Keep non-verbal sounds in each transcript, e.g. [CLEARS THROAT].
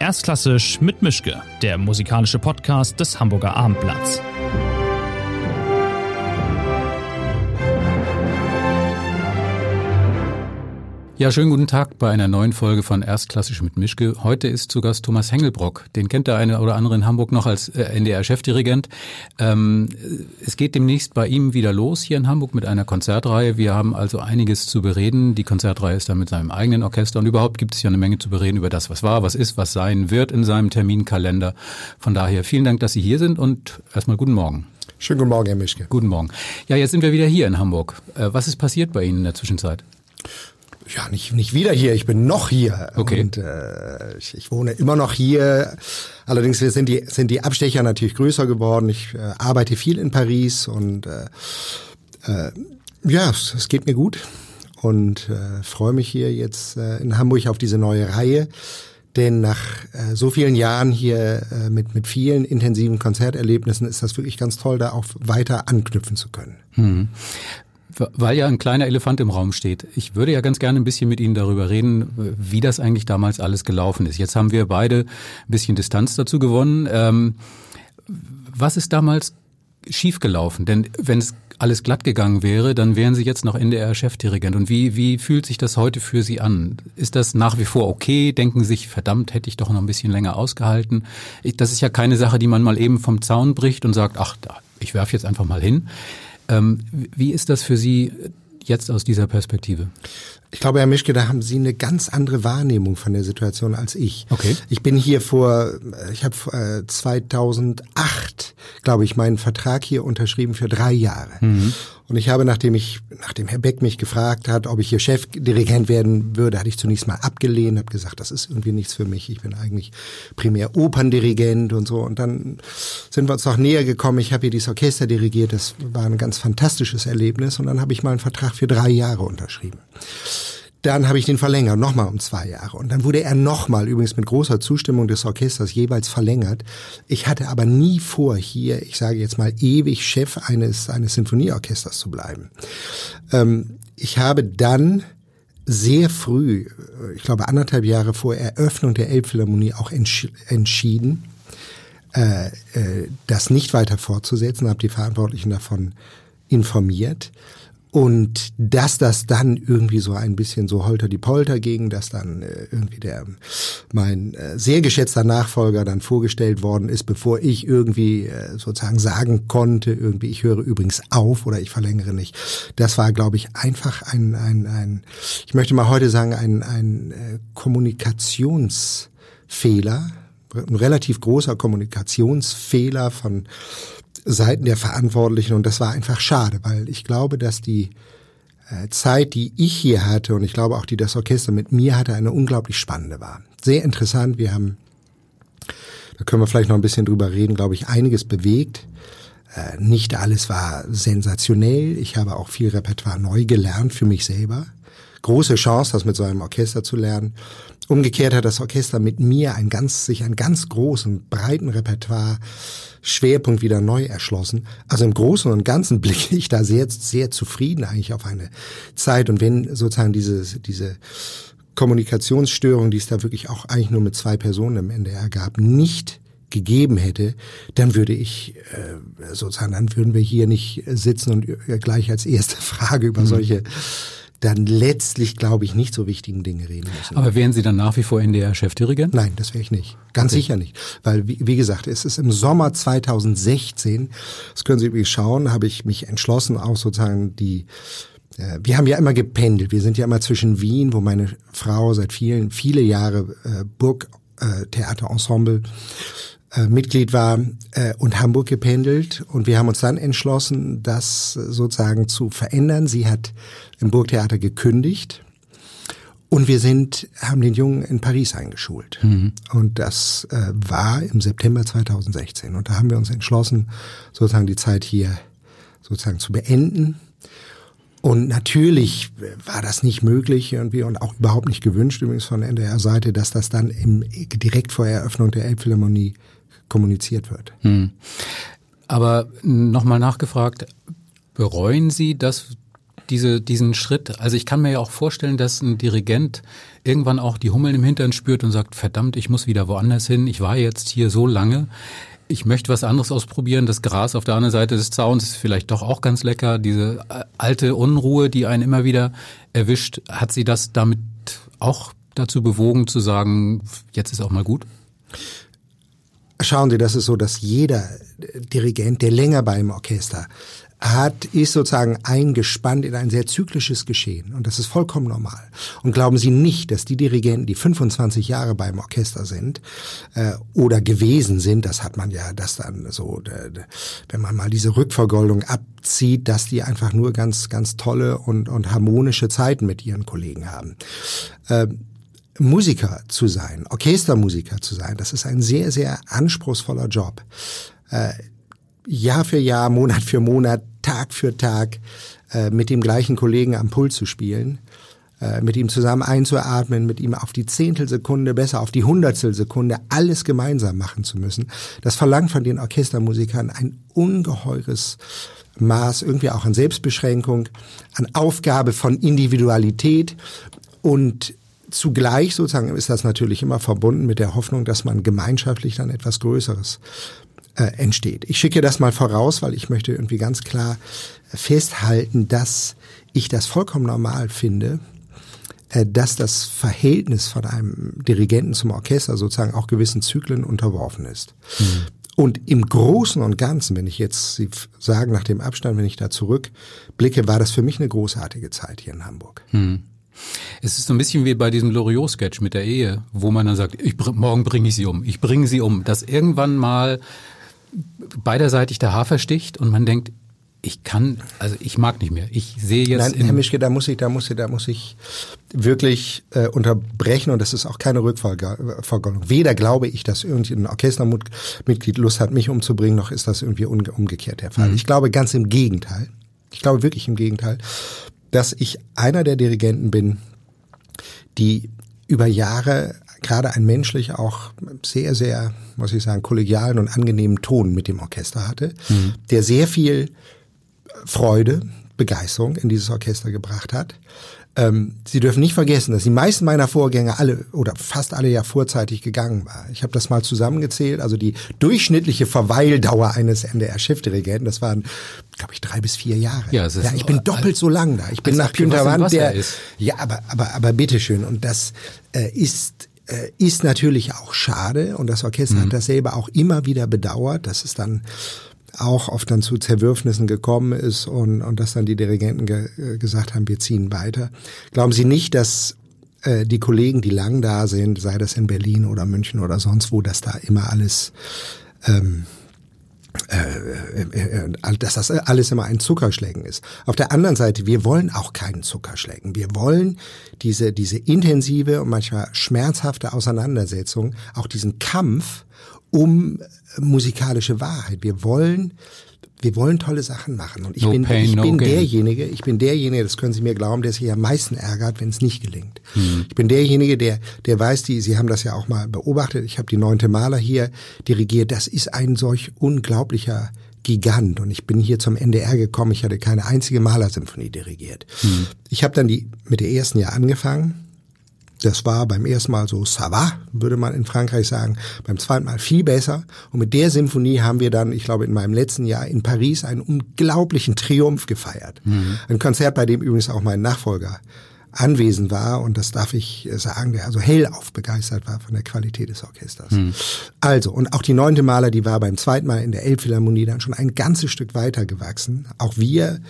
Erstklassisch mit Mischke, der musikalische Podcast des Hamburger Abendblatts. Ja, schönen guten Tag bei einer neuen Folge von Erstklassisch mit Mischke. Heute ist zu Gast Thomas Hengelbrock. Den kennt der eine oder andere in Hamburg noch als äh, NDR-Chefdirigent. Ähm, es geht demnächst bei ihm wieder los hier in Hamburg mit einer Konzertreihe. Wir haben also einiges zu bereden. Die Konzertreihe ist da mit seinem eigenen Orchester und überhaupt gibt es ja eine Menge zu bereden über das, was war, was ist, was sein wird in seinem Terminkalender. Von daher vielen Dank, dass Sie hier sind und erstmal guten Morgen. Schönen guten Morgen, Herr Mischke. Guten Morgen. Ja, jetzt sind wir wieder hier in Hamburg. Äh, was ist passiert bei Ihnen in der Zwischenzeit? Ja, nicht, nicht wieder hier, ich bin noch hier. Okay. Und äh, ich, ich wohne immer noch hier. Allerdings sind die, sind die Abstecher natürlich größer geworden. Ich äh, arbeite viel in Paris und äh, äh, ja, es, es geht mir gut. Und äh, freue mich hier jetzt äh, in Hamburg auf diese neue Reihe. Denn nach äh, so vielen Jahren hier äh, mit, mit vielen intensiven Konzerterlebnissen ist das wirklich ganz toll, da auch weiter anknüpfen zu können. Hm. Weil ja ein kleiner Elefant im Raum steht. Ich würde ja ganz gerne ein bisschen mit Ihnen darüber reden, wie das eigentlich damals alles gelaufen ist. Jetzt haben wir beide ein bisschen Distanz dazu gewonnen. Ähm, was ist damals schiefgelaufen? Denn wenn es alles glatt gegangen wäre, dann wären Sie jetzt noch NDR-Chefdirigent. Und wie, wie fühlt sich das heute für Sie an? Ist das nach wie vor okay? Denken Sie sich, verdammt, hätte ich doch noch ein bisschen länger ausgehalten? Das ist ja keine Sache, die man mal eben vom Zaun bricht und sagt, ach, ich werfe jetzt einfach mal hin. Ähm, wie ist das für Sie jetzt aus dieser Perspektive? Ich glaube, Herr Mischke, da haben Sie eine ganz andere Wahrnehmung von der Situation als ich. Okay. Ich bin hier vor, ich habe äh, 2008, glaube ich, meinen Vertrag hier unterschrieben für drei Jahre. Mhm. Und ich habe, nachdem ich, nachdem Herr Beck mich gefragt hat, ob ich hier Chefdirigent werden würde, hatte ich zunächst mal abgelehnt, habe gesagt, das ist irgendwie nichts für mich. Ich bin eigentlich primär Operndirigent und so. Und dann sind wir uns noch näher gekommen. Ich habe hier dieses Orchester dirigiert. Das war ein ganz fantastisches Erlebnis. Und dann habe ich mal einen Vertrag für drei Jahre unterschrieben. Dann habe ich den verlängert, nochmal um zwei Jahre. Und dann wurde er nochmal, übrigens mit großer Zustimmung des Orchesters, jeweils verlängert. Ich hatte aber nie vor, hier, ich sage jetzt mal, ewig Chef eines, eines Sinfonieorchesters zu bleiben. Ähm, ich habe dann sehr früh, ich glaube anderthalb Jahre vor Eröffnung der Elbphilharmonie auch entsch entschieden, äh, äh, das nicht weiter fortzusetzen, habe die Verantwortlichen davon informiert und dass das dann irgendwie so ein bisschen so holter die Polter ging, dass dann äh, irgendwie der mein äh, sehr geschätzter Nachfolger dann vorgestellt worden ist, bevor ich irgendwie äh, sozusagen sagen konnte, irgendwie ich höre übrigens auf oder ich verlängere nicht. Das war, glaube ich, einfach ein, ein, ein ich möchte mal heute sagen, ein, ein Kommunikationsfehler, ein relativ großer Kommunikationsfehler von Seiten der Verantwortlichen und das war einfach schade, weil ich glaube, dass die äh, Zeit, die ich hier hatte und ich glaube auch die das Orchester mit mir hatte, eine unglaublich spannende war. Sehr interessant. Wir haben, da können wir vielleicht noch ein bisschen drüber reden, glaube ich, einiges bewegt. Äh, nicht alles war sensationell. Ich habe auch viel Repertoire neu gelernt für mich selber. Große Chance, das mit so einem Orchester zu lernen. Umgekehrt hat das Orchester mit mir ein ganz, sich einen ganz großen, breiten Repertoire Schwerpunkt wieder neu erschlossen. Also im Großen und Ganzen [LAUGHS] blicke ich da sehr, sehr zufrieden eigentlich auf eine Zeit. Und wenn sozusagen diese, diese Kommunikationsstörung, die es da wirklich auch eigentlich nur mit zwei Personen im NDR gab, nicht gegeben hätte, dann würde ich äh, sozusagen, dann würden wir hier nicht sitzen und gleich als erste [LAUGHS] Frage über mhm. solche dann letztlich, glaube ich, nicht so wichtigen Dinge reden müssen. Aber wären Sie dann nach wie vor NDR-Chefdirigent? Nein, das wäre ich nicht. Ganz okay. sicher nicht. Weil, wie, wie, gesagt, es ist im Sommer 2016, das können Sie übrigens schauen, habe ich mich entschlossen, auch sozusagen die äh, wir haben ja immer gependelt. Wir sind ja immer zwischen Wien, wo meine Frau seit vielen, viele Jahre äh, Burgtheaterensemble äh, Mitglied war äh, und Hamburg gependelt und wir haben uns dann entschlossen, das sozusagen zu verändern. Sie hat im Burgtheater gekündigt und wir sind haben den Jungen in Paris eingeschult mhm. und das äh, war im September 2016 und da haben wir uns entschlossen, sozusagen die Zeit hier sozusagen zu beenden. Und natürlich war das nicht möglich irgendwie und auch überhaupt nicht gewünscht übrigens von NDR-Seite, dass das dann im, direkt vor Eröffnung der Elbphilharmonie kommuniziert wird. Hm. Aber nochmal nachgefragt, bereuen Sie, dass diese, diesen Schritt? Also ich kann mir ja auch vorstellen, dass ein Dirigent irgendwann auch die Hummeln im Hintern spürt und sagt, verdammt, ich muss wieder woanders hin. Ich war jetzt hier so lange. Ich möchte was anderes ausprobieren. Das Gras auf der anderen Seite des Zauns ist vielleicht doch auch ganz lecker. Diese äh, alte Unruhe, die einen immer wieder erwischt, hat sie das damit auch dazu bewogen zu sagen, jetzt ist auch mal gut? Schauen Sie, das ist so, dass jeder Dirigent, der länger beim Orchester hat, ist sozusagen eingespannt in ein sehr zyklisches Geschehen. Und das ist vollkommen normal. Und glauben Sie nicht, dass die Dirigenten, die 25 Jahre beim Orchester sind äh, oder gewesen sind, das hat man ja, das dann so, wenn man mal diese Rückvergoldung abzieht, dass die einfach nur ganz, ganz tolle und, und harmonische Zeiten mit ihren Kollegen haben. Äh, Musiker zu sein, Orchestermusiker zu sein, das ist ein sehr, sehr anspruchsvoller Job. Äh, Jahr für Jahr, Monat für Monat, Tag für Tag äh, mit dem gleichen Kollegen am Pult zu spielen, äh, mit ihm zusammen einzuatmen, mit ihm auf die Zehntelsekunde, besser auf die Hundertstelsekunde alles gemeinsam machen zu müssen. Das verlangt von den Orchestermusikern ein ungeheures Maß irgendwie auch an Selbstbeschränkung, an Aufgabe von Individualität und Zugleich sozusagen ist das natürlich immer verbunden mit der Hoffnung, dass man gemeinschaftlich dann etwas Größeres äh, entsteht. Ich schicke das mal voraus, weil ich möchte irgendwie ganz klar festhalten, dass ich das vollkommen normal finde, äh, dass das Verhältnis von einem Dirigenten zum Orchester sozusagen auch gewissen Zyklen unterworfen ist. Mhm. Und im Großen und Ganzen, wenn ich jetzt Sie sagen nach dem Abstand, wenn ich da zurückblicke, war das für mich eine großartige Zeit hier in Hamburg. Mhm. Es ist so ein bisschen wie bei diesem Loriot-Sketch mit der Ehe, wo man dann sagt, ich, morgen bringe ich sie um, ich bringe sie um. Dass irgendwann mal beiderseitig der Hafer sticht und man denkt, ich kann, also ich mag nicht mehr. Ich sehe jetzt. Nein, Herr Mischke, da muss ich, da muss ich, da muss ich wirklich äh, unterbrechen und das ist auch keine Rückverfolgung. Weder glaube ich, dass irgendein Orchestermitglied Lust hat, mich umzubringen, noch ist das irgendwie umgekehrt der Fall. Mhm. Ich glaube ganz im Gegenteil. Ich glaube wirklich im Gegenteil dass ich einer der Dirigenten bin, die über Jahre gerade ein menschlich auch sehr, sehr, muss ich sagen, kollegialen und angenehmen Ton mit dem Orchester hatte, mhm. der sehr viel Freude, Begeisterung in dieses Orchester gebracht hat, ähm, Sie dürfen nicht vergessen, dass die meisten meiner Vorgänger alle oder fast alle ja vorzeitig gegangen waren. Ich habe das mal zusammengezählt. Also die durchschnittliche Verweildauer eines NDR-Chefdirigenten, das waren, glaube ich, drei bis vier Jahre. Ja, ist ja ich bin doppelt so lang da. Ich bin nach Günter Wand, der ist. ja, aber aber aber bitteschön. Und das äh, ist äh, ist natürlich auch schade und das Orchester mhm. hat das selber auch immer wieder bedauert, dass es dann auch oft dann zu Zerwürfnissen gekommen ist und, und dass dann die Dirigenten ge, äh, gesagt haben, wir ziehen weiter. Glauben Sie nicht, dass äh, die Kollegen, die lang da sind, sei das in Berlin oder München oder sonst wo, dass da immer alles ähm, äh, äh, äh dass das alles immer ein Zuckerschlecken ist. Auf der anderen Seite, wir wollen auch keinen Zuckerschlecken. Wir wollen diese, diese intensive und manchmal schmerzhafte Auseinandersetzung, auch diesen Kampf um musikalische Wahrheit. Wir wollen wir wollen tolle Sachen machen und ich no bin pain, ich no bin gain. derjenige, ich bin derjenige, das können Sie mir glauben, der sich am meisten ärgert, wenn es nicht gelingt. Mhm. Ich bin derjenige, der der weiß, die Sie haben das ja auch mal beobachtet. Ich habe die neunte Maler hier dirigiert. Das ist ein solch unglaublicher Gigant und ich bin hier zum NDR gekommen. Ich hatte keine einzige Malersymphonie dirigiert. Mhm. Ich habe dann die mit der ersten Jahr angefangen das war beim ersten Mal so ça va, würde man in Frankreich sagen. Beim zweiten Mal viel besser. Und mit der Symphonie haben wir dann, ich glaube, in meinem letzten Jahr in Paris einen unglaublichen Triumph gefeiert. Mhm. Ein Konzert, bei dem übrigens auch mein Nachfolger anwesend war und das darf ich sagen, der also hellauf begeistert war von der Qualität des Orchesters. Mhm. Also, und auch die neunte Maler, die war beim zweiten Mal in der Elbphilharmonie dann schon ein ganzes Stück weiter gewachsen. Auch wir,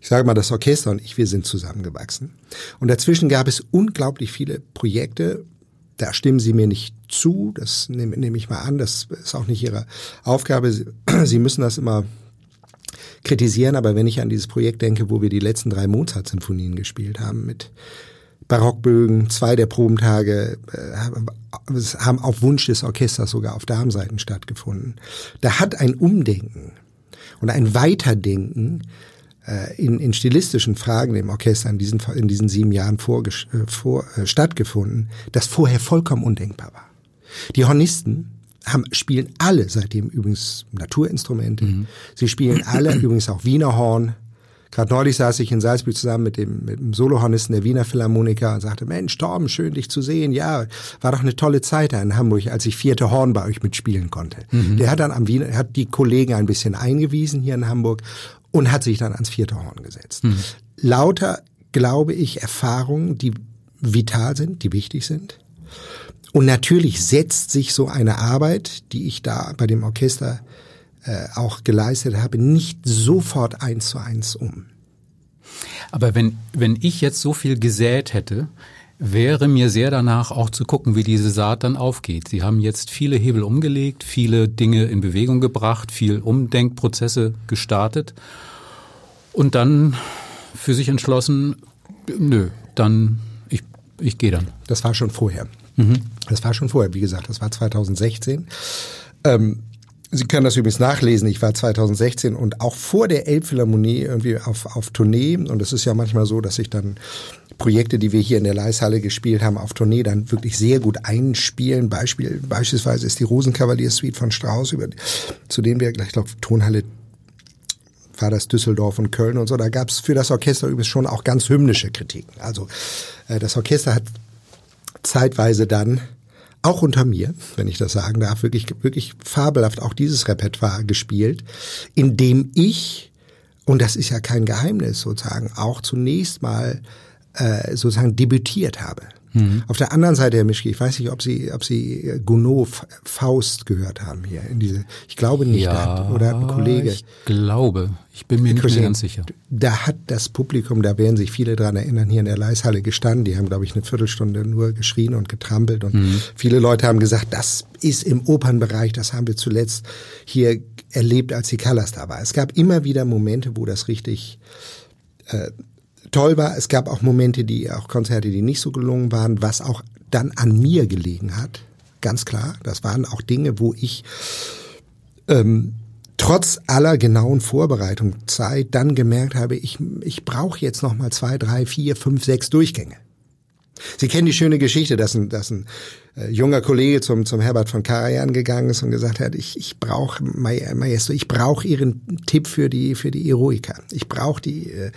ich sage mal, das Orchester und ich, wir sind zusammengewachsen. Und dazwischen gab es unglaublich viele Projekte, da stimmen Sie mir nicht zu, das nehme, nehme ich mal an, das ist auch nicht Ihre Aufgabe. Sie [CLEARS THROAT] müssen das immer kritisieren, aber wenn ich an dieses Projekt denke, wo wir die letzten drei Mozart-Symphonien gespielt haben mit Barockbögen, zwei der Probentage äh, haben auf Wunsch des Orchesters sogar auf Darmseiten stattgefunden. Da hat ein Umdenken und ein Weiterdenken äh, in, in stilistischen Fragen im Orchester in diesen, in diesen sieben Jahren äh, vor, äh, stattgefunden, das vorher vollkommen undenkbar war. Die Hornisten haben, spielen alle seitdem übrigens Naturinstrumente. Mhm. Sie spielen alle [CLEARS THROAT] übrigens auch Wiener Horn, Gerade neulich saß ich in Salzburg zusammen mit dem, mit dem Solohornisten der Wiener Philharmoniker und sagte, Mensch, Torben, schön dich zu sehen. Ja, war doch eine tolle Zeit da in Hamburg, als ich vierte Horn bei euch mitspielen konnte. Mhm. Der hat dann am Wiener, hat die Kollegen ein bisschen eingewiesen hier in Hamburg und hat sich dann ans vierte Horn gesetzt. Mhm. Lauter, glaube ich, Erfahrungen, die vital sind, die wichtig sind. Und natürlich setzt sich so eine Arbeit, die ich da bei dem Orchester äh, auch geleistet habe, nicht sofort eins zu eins um. Aber wenn, wenn ich jetzt so viel gesät hätte, wäre mir sehr danach auch zu gucken, wie diese Saat dann aufgeht. Sie haben jetzt viele Hebel umgelegt, viele Dinge in Bewegung gebracht, viel Umdenkprozesse gestartet und dann für sich entschlossen, nö, dann ich, ich gehe dann. Das war schon vorher. Mhm. Das war schon vorher, wie gesagt, das war 2016. Ähm, Sie können das übrigens nachlesen. Ich war 2016 und auch vor der Elbphilharmonie irgendwie auf, auf Tournee. Und es ist ja manchmal so, dass ich dann Projekte, die wir hier in der Leishalle gespielt haben, auf Tournee dann wirklich sehr gut einspielen. Beispiel, beispielsweise ist die Rosenkavalier-Suite von Strauss, über, zu denen wir gleich, glaube Tonhalle war das Düsseldorf und Köln und so. Da gab es für das Orchester übrigens schon auch ganz hymnische Kritiken. Also äh, das Orchester hat zeitweise dann auch unter mir, wenn ich das sagen darf, wirklich, wirklich fabelhaft auch dieses Repertoire gespielt, in dem ich, und das ist ja kein Geheimnis sozusagen, auch zunächst mal äh, sozusagen debütiert habe. Mhm. Auf der anderen Seite, Herr Mischke, ich weiß nicht, ob Sie, ob Sie Gounod Faust gehört haben hier in diese, ich glaube nicht, ja, hat, oder hat ein Kollege. Ich glaube, ich bin mir nicht mehr ganz sicher. Da hat das Publikum, da werden sich viele dran erinnern, hier in der Leishalle gestanden. Die haben, glaube ich, eine Viertelstunde nur geschrien und getrampelt und mhm. viele Leute haben gesagt, das ist im Opernbereich, das haben wir zuletzt hier erlebt, als die Callas da war. Es gab immer wieder Momente, wo das richtig äh, toll war. Es gab auch Momente, die auch Konzerte, die nicht so gelungen waren, was auch dann an mir gelegen hat. Ganz klar. Das waren auch Dinge, wo ich ähm, trotz aller genauen Vorbereitung Zeit dann gemerkt habe, ich, ich brauche jetzt noch mal zwei, drei, vier, fünf, sechs Durchgänge. Sie kennen die schöne Geschichte, dass ein, dass ein äh, junger Kollege zum, zum Herbert von Karajan gegangen ist und gesagt hat, ich, ich brauche, Maestro, ich brauche Ihren Tipp für die, für die Eroica. Ich brauche die äh,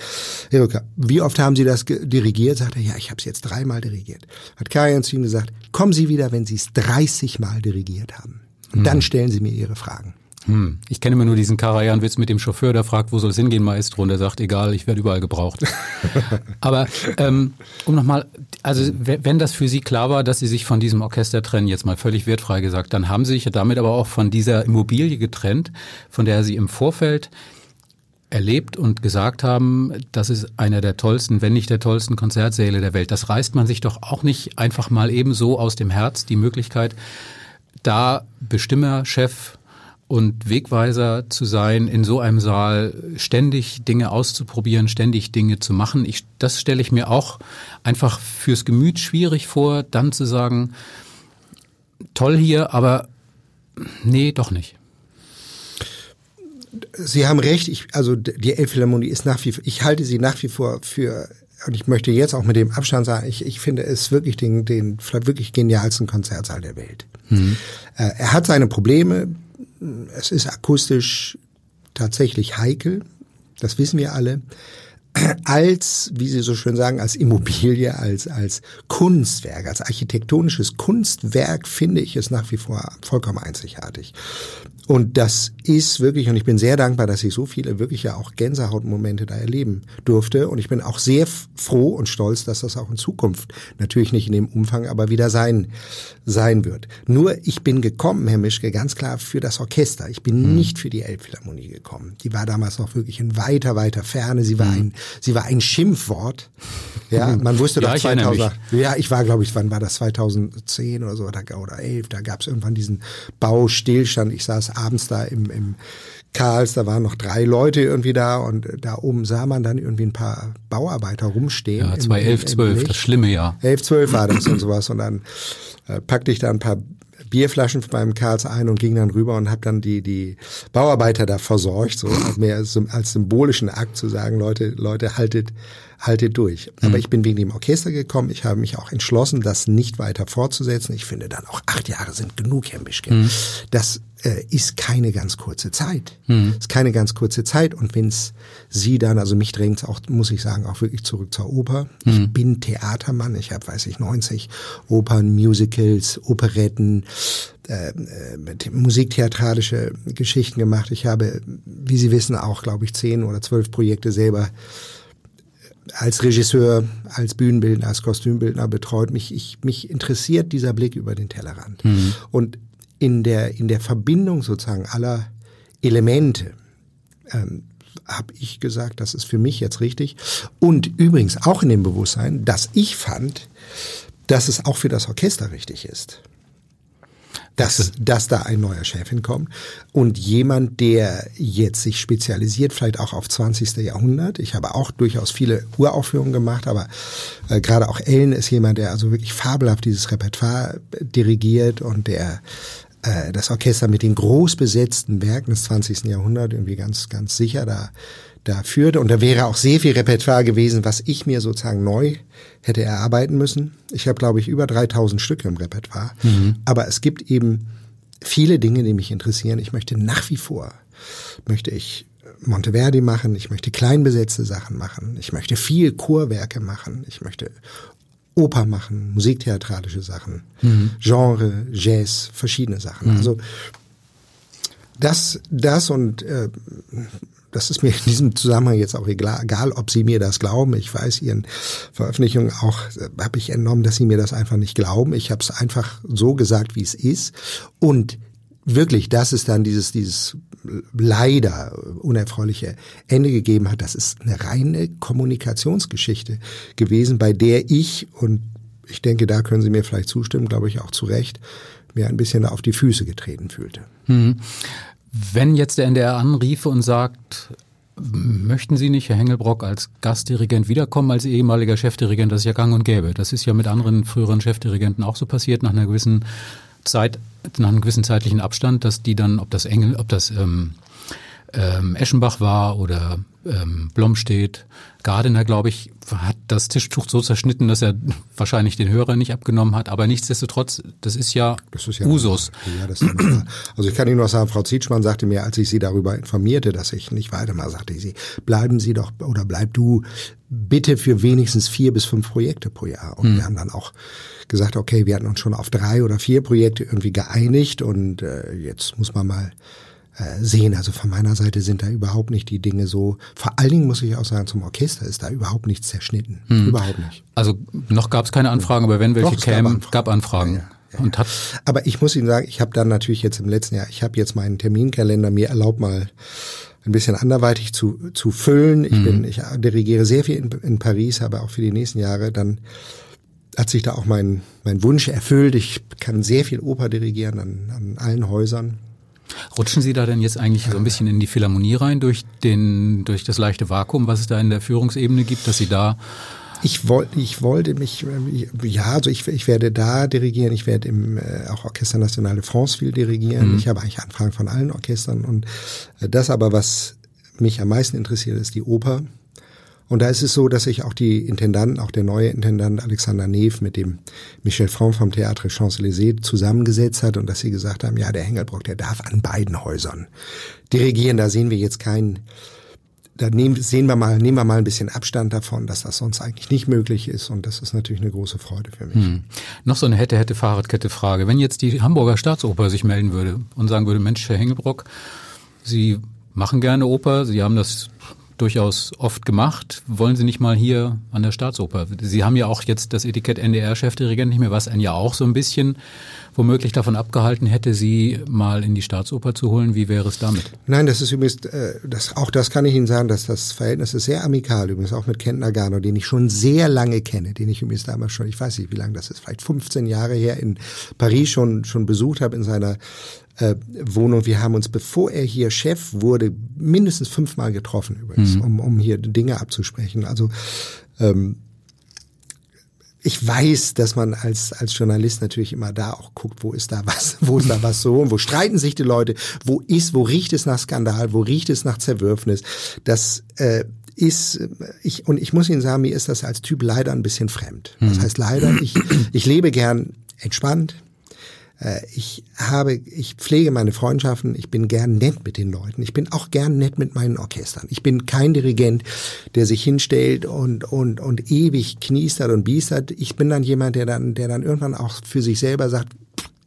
Eroica. Wie oft haben Sie das dirigiert? Sagt er, ja, ich habe es jetzt dreimal dirigiert. Hat Karajan zu ihm gesagt, kommen Sie wieder, wenn Sie es 30 Mal dirigiert haben. Und hm. dann stellen Sie mir Ihre Fragen. Hm. Ich kenne immer nur diesen Karajan-Witz mit dem Chauffeur, der fragt, wo soll es hingehen, Maestro? Und der sagt, egal, ich werde überall gebraucht. [LAUGHS] Aber ähm, um nochmal, also wenn das für Sie klar war, dass Sie sich von diesem Orchester trennen, jetzt mal völlig wertfrei gesagt, dann haben Sie sich damit aber auch von dieser Immobilie getrennt, von der Sie im Vorfeld erlebt und gesagt haben, das ist einer der tollsten, wenn nicht der tollsten Konzertsäle der Welt. Das reißt man sich doch auch nicht einfach mal eben so aus dem Herz, die Möglichkeit, da Bestimmer, Chef, und Wegweiser zu sein, in so einem Saal ständig Dinge auszuprobieren, ständig Dinge zu machen. Ich, das stelle ich mir auch einfach fürs Gemüt schwierig vor, dann zu sagen, toll hier, aber nee, doch nicht. Sie haben recht, ich, also die Elbphilharmonie ist nach wie vor, ich halte sie nach wie vor für, und ich möchte jetzt auch mit dem Abstand sagen, ich, ich finde es wirklich den, den vielleicht wirklich genialsten Konzertsaal der Welt. Mhm. Er hat seine Probleme, es ist akustisch tatsächlich heikel, das wissen wir alle. Als, wie Sie so schön sagen, als Immobilie, als, als Kunstwerk, als architektonisches Kunstwerk finde ich es nach wie vor vollkommen einzigartig. Und das ist wirklich, und ich bin sehr dankbar, dass ich so viele wirklich ja auch Gänsehautmomente da erleben durfte. Und ich bin auch sehr froh und stolz, dass das auch in Zukunft natürlich nicht in dem Umfang, aber wieder sein, sein wird. Nur ich bin gekommen, Herr Mischke, ganz klar für das Orchester. Ich bin hm. nicht für die Elbphilharmonie gekommen. Die war damals noch wirklich in weiter, weiter Ferne. Sie war hm. ein, sie war ein Schimpfwort. Ja, [LAUGHS] man wusste ja, doch 2000, ja, ich war, glaube ich, wann war das 2010 oder so oder, oder 11, da gab es irgendwann diesen Baustillstand. Ich saß abends da im, im Karls, da waren noch drei Leute irgendwie da und da oben sah man dann irgendwie ein paar Bauarbeiter rumstehen. Ja, 2011, 12, das schlimme Jahr. 11, 12 war das und sowas und dann äh, packte ich da ein paar Bierflaschen beim Karls ein und ging dann rüber und habe dann die die Bauarbeiter da versorgt, so mehr als, als symbolischen Akt zu sagen, Leute, Leute, haltet haltet durch. Aber ich bin wegen dem Orchester gekommen. Ich habe mich auch entschlossen, das nicht weiter fortzusetzen. Ich finde dann auch acht Jahre sind genug, Herr Mischke. Mhm. Das äh, ist keine ganz kurze Zeit. Mhm. Ist keine ganz kurze Zeit. Und wenn's Sie dann, also mich drängt auch, muss ich sagen, auch wirklich zurück zur Oper. Mhm. Ich bin Theatermann. Ich habe, weiß ich, 90 Opern, Musicals, Operetten, äh, äh, musiktheatralische Geschichten gemacht. Ich habe, wie Sie wissen, auch, glaube ich, zehn oder zwölf Projekte selber als Regisseur, als Bühnenbildner, als Kostümbildner betreut. Mich, ich, mich interessiert dieser Blick über den Tellerrand. Mhm. Und in der, in der Verbindung sozusagen aller Elemente ähm, habe ich gesagt, das ist für mich jetzt richtig. Und übrigens auch in dem Bewusstsein, dass ich fand, dass es auch für das Orchester richtig ist dass, dass da ein neuer Chef hinkommt und jemand, der jetzt sich spezialisiert, vielleicht auch auf 20. Jahrhundert. Ich habe auch durchaus viele Uraufführungen gemacht, aber äh, gerade auch Ellen ist jemand, der also wirklich fabelhaft dieses Repertoire dirigiert und der äh, das Orchester mit den groß besetzten Werken des 20. Jahrhunderts irgendwie ganz, ganz sicher da da führte. Und da wäre auch sehr viel Repertoire gewesen, was ich mir sozusagen neu hätte erarbeiten müssen. Ich habe, glaube ich, über 3000 Stücke im Repertoire. Mhm. Aber es gibt eben viele Dinge, die mich interessieren. Ich möchte nach wie vor, möchte ich Monteverdi machen, ich möchte kleinbesetzte Sachen machen, ich möchte viel Chorwerke machen, ich möchte Oper machen, musiktheatralische Sachen, mhm. Genre, Jazz, verschiedene Sachen. Mhm. Also das, das und äh, das ist mir in diesem Zusammenhang jetzt auch egal, egal, ob Sie mir das glauben. Ich weiß, Ihren Veröffentlichungen auch äh, habe ich entnommen, dass Sie mir das einfach nicht glauben. Ich habe es einfach so gesagt, wie es ist. Und wirklich, dass es dann dieses, dieses leider unerfreuliche Ende gegeben hat, das ist eine reine Kommunikationsgeschichte gewesen, bei der ich, und ich denke, da können Sie mir vielleicht zustimmen, glaube ich auch zu Recht, mir ein bisschen auf die Füße getreten fühlte. Mhm. Wenn jetzt der NDR anriefe und sagt, möchten Sie nicht, Herr Hengelbrock, als Gastdirigent wiederkommen, als ehemaliger Chefdirigent, das ist ja gang und gäbe. Das ist ja mit anderen früheren Chefdirigenten auch so passiert, nach einer gewissen Zeit, nach einem gewissen zeitlichen Abstand, dass die dann, ob das Engel, ob das ähm, ähm, Eschenbach war oder ähm, Blomstedt. Gardener, glaube ich, hat das Tischtuch so zerschnitten, dass er wahrscheinlich den Hörer nicht abgenommen hat. Aber nichtsdestotrotz, das ist ja, das ist ja Usus. Ja, das ist also ich kann Ihnen noch sagen, Frau Zietschmann sagte mir, als ich Sie darüber informierte, dass ich nicht weitermache, sagte sie, bleiben Sie doch oder bleib du bitte für wenigstens vier bis fünf Projekte pro Jahr. Und mhm. wir haben dann auch gesagt, okay, wir hatten uns schon auf drei oder vier Projekte irgendwie geeinigt und äh, jetzt muss man mal sehen. Also von meiner Seite sind da überhaupt nicht die Dinge so. Vor allen Dingen muss ich auch sagen, zum Orchester ist da überhaupt nichts zerschnitten. Hm. Überhaupt nicht. Also noch gab es keine Anfragen, aber wenn welche Doch, kämen, gab, gab Anfragen. Ja, ja, und hat aber ich muss Ihnen sagen, ich habe dann natürlich jetzt im letzten Jahr, ich habe jetzt meinen Terminkalender mir erlaubt mal ein bisschen anderweitig zu, zu füllen. Ich mhm. bin, ich dirigiere sehr viel in, in Paris, aber auch für die nächsten Jahre dann hat sich da auch mein, mein Wunsch erfüllt. Ich kann sehr viel Oper dirigieren an, an allen Häusern. Rutschen Sie da denn jetzt eigentlich so ein bisschen in die Philharmonie rein durch den, durch das leichte Vakuum, was es da in der Führungsebene gibt, dass Sie da ich wollte, ich wollte mich, ja, also ich, ich werde da dirigieren, ich werde im äh, auch Orchester National de France viel dirigieren. Mhm. Ich habe eigentlich Anfragen von allen Orchestern und äh, das aber, was mich am meisten interessiert, ist die Oper. Und da ist es so, dass sich auch die Intendanten, auch der neue Intendant Alexander Neef mit dem Michel Franck vom Théâtre Champs-Élysées zusammengesetzt hat und dass sie gesagt haben, ja, der Hengelbrock, der darf an beiden Häusern dirigieren. Da sehen wir jetzt keinen, da nehmen, sehen wir mal, nehmen wir mal ein bisschen Abstand davon, dass das sonst eigentlich nicht möglich ist. Und das ist natürlich eine große Freude für mich. Hm. Noch so eine hätte, hätte Fahrradkette-Frage. Wenn jetzt die Hamburger Staatsoper sich melden würde und sagen würde, Mensch, Herr Hengelbrock, Sie machen gerne Oper, Sie haben das durchaus oft gemacht. Wollen Sie nicht mal hier an der Staatsoper? Sie haben ja auch jetzt das Etikett NDR-Chefdirigent nicht mehr, was einen ja auch so ein bisschen womöglich davon abgehalten hätte, Sie mal in die Staatsoper zu holen. Wie wäre es damit? Nein, das ist übrigens, äh, das, auch das kann ich Ihnen sagen, dass das Verhältnis ist sehr amikal, übrigens auch mit Kent Nagano, den ich schon sehr lange kenne, den ich übrigens damals schon, ich weiß nicht, wie lange das ist, vielleicht 15 Jahre her in Paris schon, schon besucht habe in seiner äh, Wohnung. Wir haben uns, bevor er hier Chef wurde, mindestens fünfmal getroffen übrigens, mhm. um, um hier Dinge abzusprechen. Also ähm, ich weiß, dass man als, als Journalist natürlich immer da auch guckt, wo ist da was, [LAUGHS] wo ist da was so, und wo streiten sich die Leute, wo ist, wo riecht es nach Skandal, wo riecht es nach Zerwürfnis. Das äh, ist, ich, und ich muss Ihnen sagen, mir ist das als Typ leider ein bisschen fremd. Das heißt leider, ich, ich lebe gern entspannt, ich habe, ich pflege meine Freundschaften, ich bin gern nett mit den Leuten, ich bin auch gern nett mit meinen Orchestern. Ich bin kein Dirigent, der sich hinstellt und, und, und ewig kniestert und biestert. Ich bin dann jemand, der dann, der dann irgendwann auch für sich selber sagt,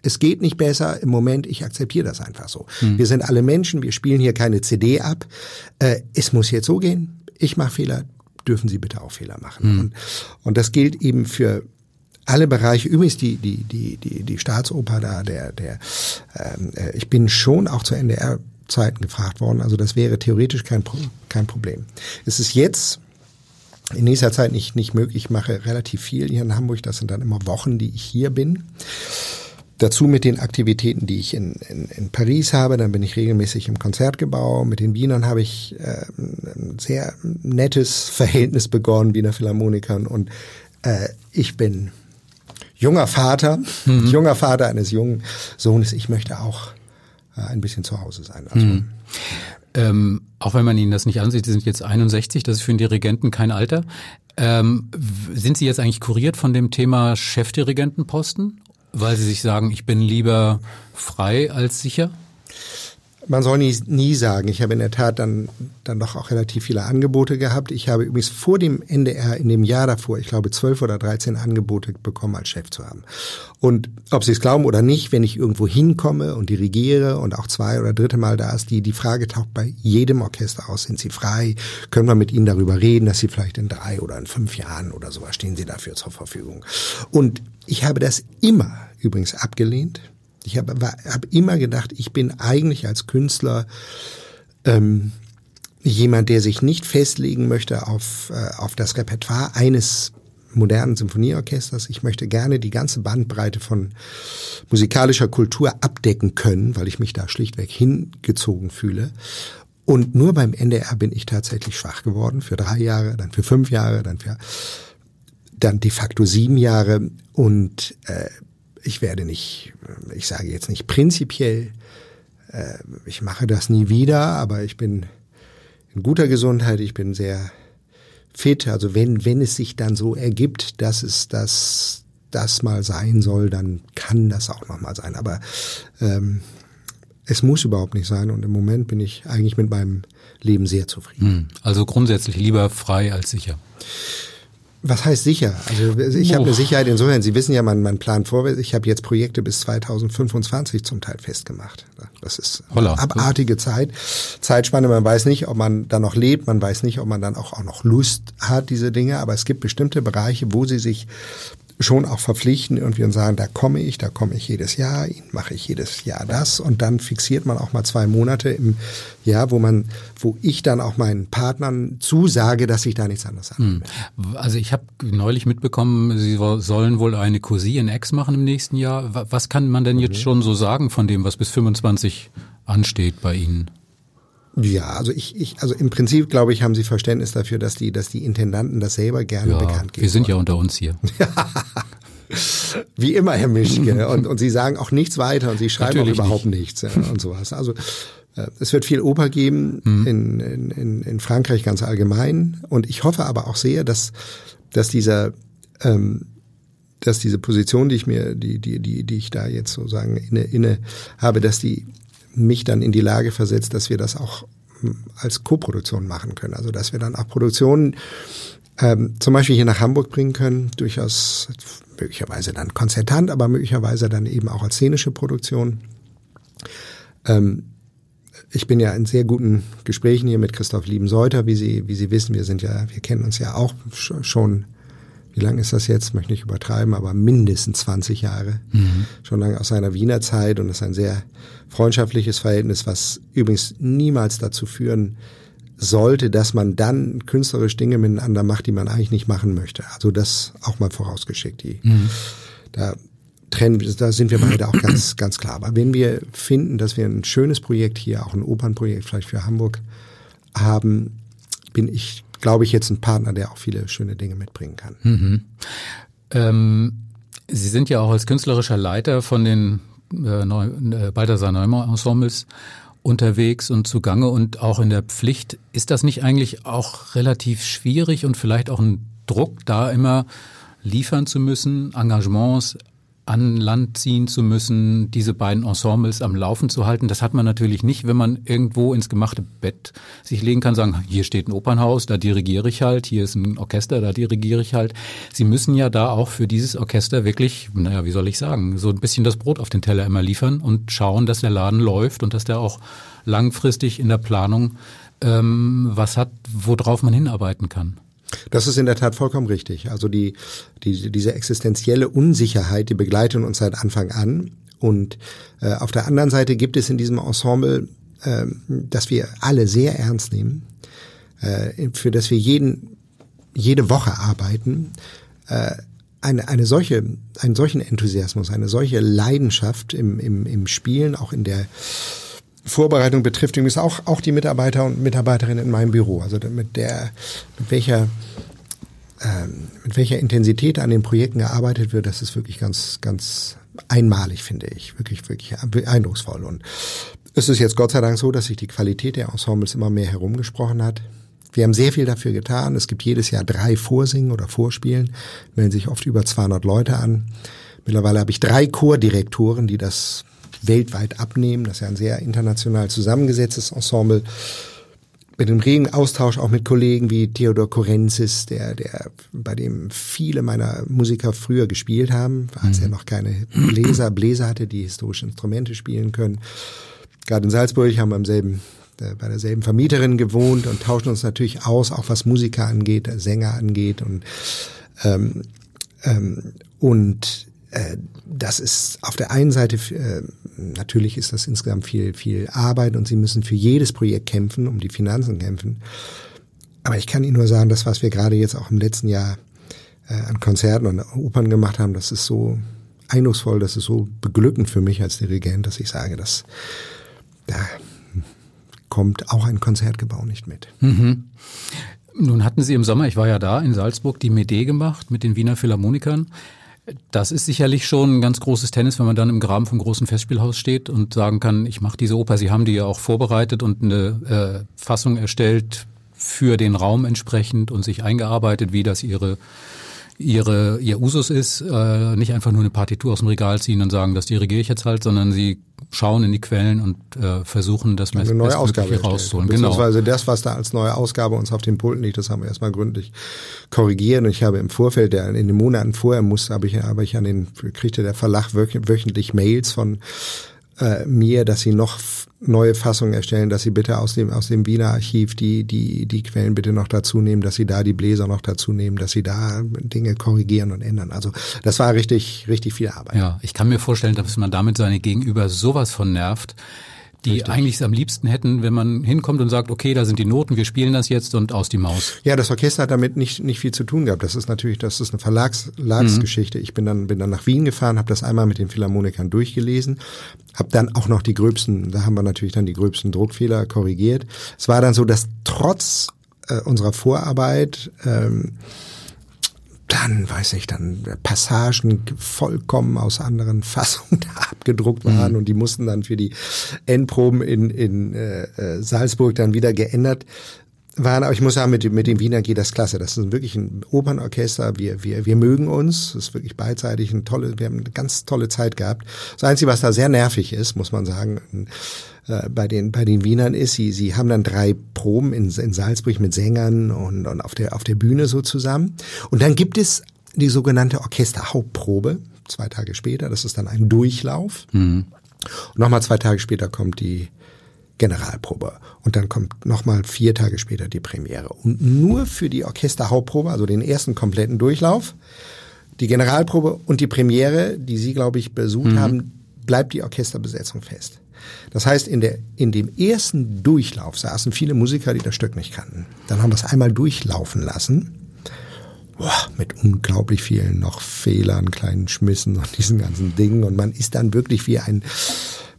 es geht nicht besser im Moment, ich akzeptiere das einfach so. Hm. Wir sind alle Menschen, wir spielen hier keine CD ab. Äh, es muss jetzt so gehen. Ich mache Fehler, dürfen Sie bitte auch Fehler machen. Hm. Und, und das gilt eben für alle Bereiche, übrigens die, die, die, die, die Staatsoper da, der, der, ähm, äh, ich bin schon auch zu NDR Zeiten gefragt worden, also das wäre theoretisch kein, kein Problem. Es ist jetzt in nächster Zeit nicht, nicht möglich. Ich mache relativ viel hier in Hamburg. Das sind dann immer Wochen, die ich hier bin. Dazu mit den Aktivitäten, die ich in, in, in Paris habe, dann bin ich regelmäßig im Konzertgebau. Mit den Wienern habe ich äh, ein sehr nettes Verhältnis begonnen, Wiener Philharmonikern. Und äh, ich bin junger Vater, mhm. [LAUGHS] junger Vater eines jungen Sohnes. Ich möchte auch äh, ein bisschen zu Hause sein. Also, mhm. ähm, auch wenn man Ihnen das nicht ansieht, Sie sind jetzt 61, das ist für einen Dirigenten kein Alter. Ähm, sind Sie jetzt eigentlich kuriert von dem Thema Chefdirigentenposten, weil Sie sich sagen, ich bin lieber frei als sicher? Man soll nie, nie sagen. Ich habe in der Tat dann, dann doch auch relativ viele Angebote gehabt. Ich habe übrigens vor dem NDR in dem Jahr davor, ich glaube, zwölf oder dreizehn Angebote bekommen, als Chef zu haben. Und ob Sie es glauben oder nicht, wenn ich irgendwo hinkomme und dirigiere und auch zwei oder dritte Mal da ist, die, die Frage taucht bei jedem Orchester aus. Sind Sie frei? Können wir mit Ihnen darüber reden, dass Sie vielleicht in drei oder in fünf Jahren oder sowas stehen Sie dafür zur Verfügung? Und ich habe das immer übrigens abgelehnt ich habe hab immer gedacht, ich bin eigentlich als Künstler ähm, jemand, der sich nicht festlegen möchte auf, äh, auf das Repertoire eines modernen Symphonieorchesters. Ich möchte gerne die ganze Bandbreite von musikalischer Kultur abdecken können, weil ich mich da schlichtweg hingezogen fühle. Und nur beim NDR bin ich tatsächlich schwach geworden, für drei Jahre, dann für fünf Jahre, dann für dann de facto sieben Jahre. Und äh, ich werde nicht, ich sage jetzt nicht prinzipiell, äh, ich mache das nie wieder, aber ich bin in guter Gesundheit, ich bin sehr fit. Also wenn, wenn es sich dann so ergibt, dass es das, das mal sein soll, dann kann das auch nochmal sein. Aber ähm, es muss überhaupt nicht sein und im Moment bin ich eigentlich mit meinem Leben sehr zufrieden. Hm. Also grundsätzlich lieber frei als sicher. Was heißt sicher? Also ich habe eine Sicherheit insofern. Sie wissen ja, man, man plant vorwärts. Ich habe jetzt Projekte bis 2025 zum Teil festgemacht. Das ist Holla. abartige Zeit. Zeitspanne, man weiß nicht, ob man dann noch lebt, man weiß nicht, ob man dann auch, auch noch Lust hat, diese Dinge. Aber es gibt bestimmte Bereiche, wo sie sich schon auch verpflichten irgendwie und sagen, da komme ich, da komme ich jedes Jahr, mache ich jedes Jahr das und dann fixiert man auch mal zwei Monate im Jahr, wo man, wo ich dann auch meinen Partnern zusage, dass ich da nichts anderes habe. Hm. Also ich habe neulich mitbekommen, Sie sollen wohl eine Cousine in Ex machen im nächsten Jahr. Was kann man denn jetzt schon so sagen von dem, was bis 25 ansteht bei Ihnen? Ja, also ich, ich, also im Prinzip glaube ich, haben Sie Verständnis dafür, dass die, dass die Intendanten das selber gerne ja, bekannt geben. Wir sind ja unter uns hier. [LAUGHS] Wie immer, Herr Mischke. [LAUGHS] Und, und Sie sagen auch nichts weiter und Sie schreiben Natürlich auch überhaupt nicht. nichts ja, und sowas. Also äh, es wird viel Oper geben mhm. in, in, in Frankreich ganz allgemein. Und ich hoffe aber auch sehr, dass, dass dieser ähm, dass diese Position, die ich mir, die, die, die, die ich da jetzt sozusagen inne, inne habe, dass die mich dann in die Lage versetzt, dass wir das auch hm, als Koproduktion machen können. Also dass wir dann auch Produktionen ähm, zum Beispiel hier nach Hamburg bringen können, durchaus möglicherweise dann konzertant, aber möglicherweise dann eben auch als szenische Produktion. Ähm, ich bin ja in sehr guten Gesprächen hier mit Christoph Liebenseuter, wie Sie, wie Sie wissen, wir sind ja, wir kennen uns ja auch schon wie lange ist das jetzt? Möchte nicht übertreiben, aber mindestens 20 Jahre. Mhm. Schon lange aus seiner Wiener Zeit und das ist ein sehr freundschaftliches Verhältnis, was übrigens niemals dazu führen sollte, dass man dann künstlerisch Dinge miteinander macht, die man eigentlich nicht machen möchte. Also das auch mal vorausgeschickt. Die, mhm. Da trennen, da sind wir beide auch ganz, [CLEARS THROAT] ganz klar. Aber wenn wir finden, dass wir ein schönes Projekt hier, auch ein Opernprojekt vielleicht für Hamburg haben, bin ich glaube ich, jetzt ein Partner, der auch viele schöne Dinge mitbringen kann. Mhm. Ähm, Sie sind ja auch als künstlerischer Leiter von den äh, Neu äh, Balthasar Neumann Ensembles unterwegs und zugange und auch in der Pflicht. Ist das nicht eigentlich auch relativ schwierig und vielleicht auch ein Druck, da immer liefern zu müssen, Engagements an Land ziehen zu müssen, diese beiden Ensembles am Laufen zu halten. Das hat man natürlich nicht, wenn man irgendwo ins gemachte Bett sich legen kann, sagen, hier steht ein Opernhaus, da dirigiere ich halt, hier ist ein Orchester, da dirigiere ich halt. Sie müssen ja da auch für dieses Orchester wirklich, naja, wie soll ich sagen, so ein bisschen das Brot auf den Teller immer liefern und schauen, dass der Laden läuft und dass der auch langfristig in der Planung ähm, was hat, worauf man hinarbeiten kann. Das ist in der Tat vollkommen richtig. Also die, die, diese existenzielle Unsicherheit, die begleitet uns seit Anfang an. Und äh, auf der anderen Seite gibt es in diesem Ensemble, äh, das wir alle sehr ernst nehmen, äh, für das wir jeden, jede Woche arbeiten, äh, eine, eine solche, einen solchen Enthusiasmus, eine solche Leidenschaft im, im, im Spielen, auch in der Vorbereitung betrifft übrigens auch, auch die Mitarbeiter und Mitarbeiterinnen in meinem Büro. Also mit der, mit welcher, ähm, mit welcher Intensität an den Projekten gearbeitet wird, das ist wirklich ganz, ganz einmalig, finde ich. Wirklich, wirklich eindrucksvoll. Und es ist jetzt Gott sei Dank so, dass sich die Qualität der Ensembles immer mehr herumgesprochen hat. Wir haben sehr viel dafür getan. Es gibt jedes Jahr drei Vorsingen oder Vorspielen, melden sich oft über 200 Leute an. Mittlerweile habe ich drei Chordirektoren, die das weltweit abnehmen. Das ist ja ein sehr international zusammengesetztes Ensemble. Mit dem regen Austausch auch mit Kollegen wie Theodor Korenzis, der, der, bei dem viele meiner Musiker früher gespielt haben, als mhm. er noch keine Bläser, Bläser hatte, die historische Instrumente spielen können. Gerade in Salzburg haben wir im selben äh, bei derselben Vermieterin gewohnt und tauschen uns natürlich aus, auch was Musiker angeht, Sänger angeht und ähm, ähm, und äh, das ist auf der einen Seite, äh, natürlich ist das insgesamt viel, viel Arbeit und sie müssen für jedes Projekt kämpfen, um die Finanzen kämpfen. Aber ich kann Ihnen nur sagen, das, was wir gerade jetzt auch im letzten Jahr äh, an Konzerten und Opern gemacht haben, das ist so eindrucksvoll, das ist so beglückend für mich als Dirigent, dass ich sage, dass da kommt auch ein Konzertgebau nicht mit. Mhm. Nun hatten Sie im Sommer, ich war ja da in Salzburg, die Mede gemacht mit den Wiener Philharmonikern. Das ist sicherlich schon ein ganz großes Tennis, wenn man dann im Graben vom großen Festspielhaus steht und sagen kann, ich mache diese Oper. Sie haben die ja auch vorbereitet und eine äh, Fassung erstellt für den Raum entsprechend und sich eingearbeitet, wie das ihre ihre, ihr Usus ist, äh, nicht einfach nur eine Partitur aus dem Regal ziehen und sagen, das dirigiere ich jetzt halt, sondern sie schauen in die Quellen und äh, versuchen, das eine neue Ausgabe rauszuholen. Genau. Beziehungsweise genau. das, was da als neue Ausgabe uns auf den Pulten liegt, das haben wir erstmal gründlich korrigiert. Und ich habe im Vorfeld, der, in den Monaten vorher musste, habe ich, habe ich an den, kriegte der Verlag wöchentlich Mails von äh, mir, dass sie noch neue Fassungen erstellen, dass sie bitte aus dem aus dem Wiener Archiv die die die Quellen bitte noch dazu nehmen, dass sie da die Bläser noch dazu nehmen, dass sie da Dinge korrigieren und ändern. Also das war richtig richtig viel Arbeit. Ja, ich kann mir vorstellen, dass man damit seine Gegenüber sowas von nervt die Richtig. eigentlich am liebsten hätten, wenn man hinkommt und sagt, okay, da sind die Noten, wir spielen das jetzt und aus die Maus. Ja, das Orchester hat damit nicht nicht viel zu tun gehabt. Das ist natürlich, das ist eine Verlagsgeschichte. Mhm. Ich bin dann bin dann nach Wien gefahren, habe das einmal mit den Philharmonikern durchgelesen, habe dann auch noch die gröbsten, da haben wir natürlich dann die gröbsten Druckfehler korrigiert. Es war dann so, dass trotz äh, unserer Vorarbeit ähm, dann, weiß ich, dann Passagen vollkommen aus anderen [LAUGHS] Fassungen abgedruckt waren mhm. und die mussten dann für die Endproben in, in äh, äh, Salzburg dann wieder geändert waren, aber ich muss sagen, mit, mit dem Wiener geht das klasse. Das ist wirklich ein Opernorchester. Wir, wir, wir mögen uns. Das ist wirklich beidseitig ein tolle, wir haben eine ganz tolle Zeit gehabt. Das Einzige, was da sehr nervig ist, muss man sagen, äh, bei den, bei den Wienern ist, sie, sie haben dann drei Proben in, in Salzburg mit Sängern und, und auf der, auf der Bühne so zusammen. Und dann gibt es die sogenannte Orchesterhauptprobe, zwei Tage später. Das ist dann ein Durchlauf. Mhm. Und nochmal zwei Tage später kommt die Generalprobe. Und dann kommt nochmal vier Tage später die Premiere. Und nur für die Orchesterhauptprobe, also den ersten kompletten Durchlauf, die Generalprobe und die Premiere, die Sie, glaube ich, besucht mhm. haben, bleibt die Orchesterbesetzung fest. Das heißt, in, der, in dem ersten Durchlauf saßen viele Musiker, die das Stück nicht kannten. Dann haben wir es einmal durchlaufen lassen. Boah, mit unglaublich vielen noch Fehlern, kleinen Schmissen und [LAUGHS] diesen ganzen Dingen. Und man ist dann wirklich wie ein,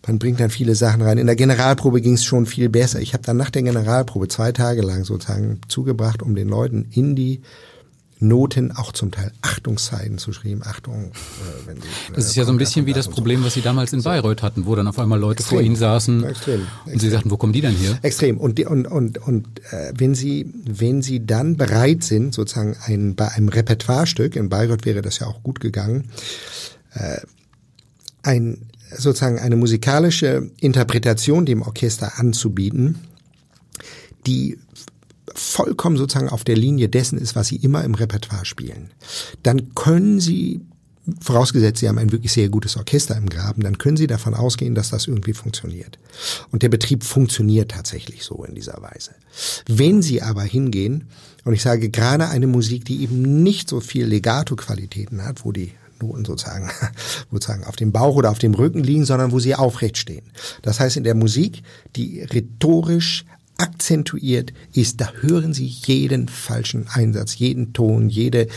man bringt dann viele Sachen rein. In der Generalprobe ging es schon viel besser. Ich habe dann nach der Generalprobe zwei Tage lang sozusagen zugebracht, um den Leuten in die Noten, auch zum Teil Achtungszeiten zu schreiben. Achtung, äh, wenn Sie, Das ist ja so ein bisschen wie das Problem, was Sie damals in Bayreuth hatten, wo dann auf einmal Leute extrem, vor Ihnen saßen extrem, extrem. und Sie sagten, wo kommen die denn hier? Extrem. Und, die, und, und, und äh, wenn Sie, wenn Sie dann bereit sind, sozusagen ein, bei einem Repertoirestück, in Bayreuth wäre das ja auch gut gegangen, äh, ein sozusagen eine musikalische Interpretation dem Orchester anzubieten, die vollkommen sozusagen auf der Linie dessen ist, was sie immer im Repertoire spielen, dann können sie vorausgesetzt, Sie haben ein wirklich sehr gutes Orchester im Graben, dann können Sie davon ausgehen, dass das irgendwie funktioniert. Und der Betrieb funktioniert tatsächlich so in dieser Weise. Wenn Sie aber hingehen, und ich sage gerade eine Musik, die eben nicht so viel Legato-Qualitäten hat, wo die Noten sozusagen, [LAUGHS] sozusagen auf dem Bauch oder auf dem Rücken liegen, sondern wo sie aufrecht stehen. Das heißt, in der Musik, die rhetorisch akzentuiert ist, da hören Sie jeden falschen Einsatz, jeden Ton, jede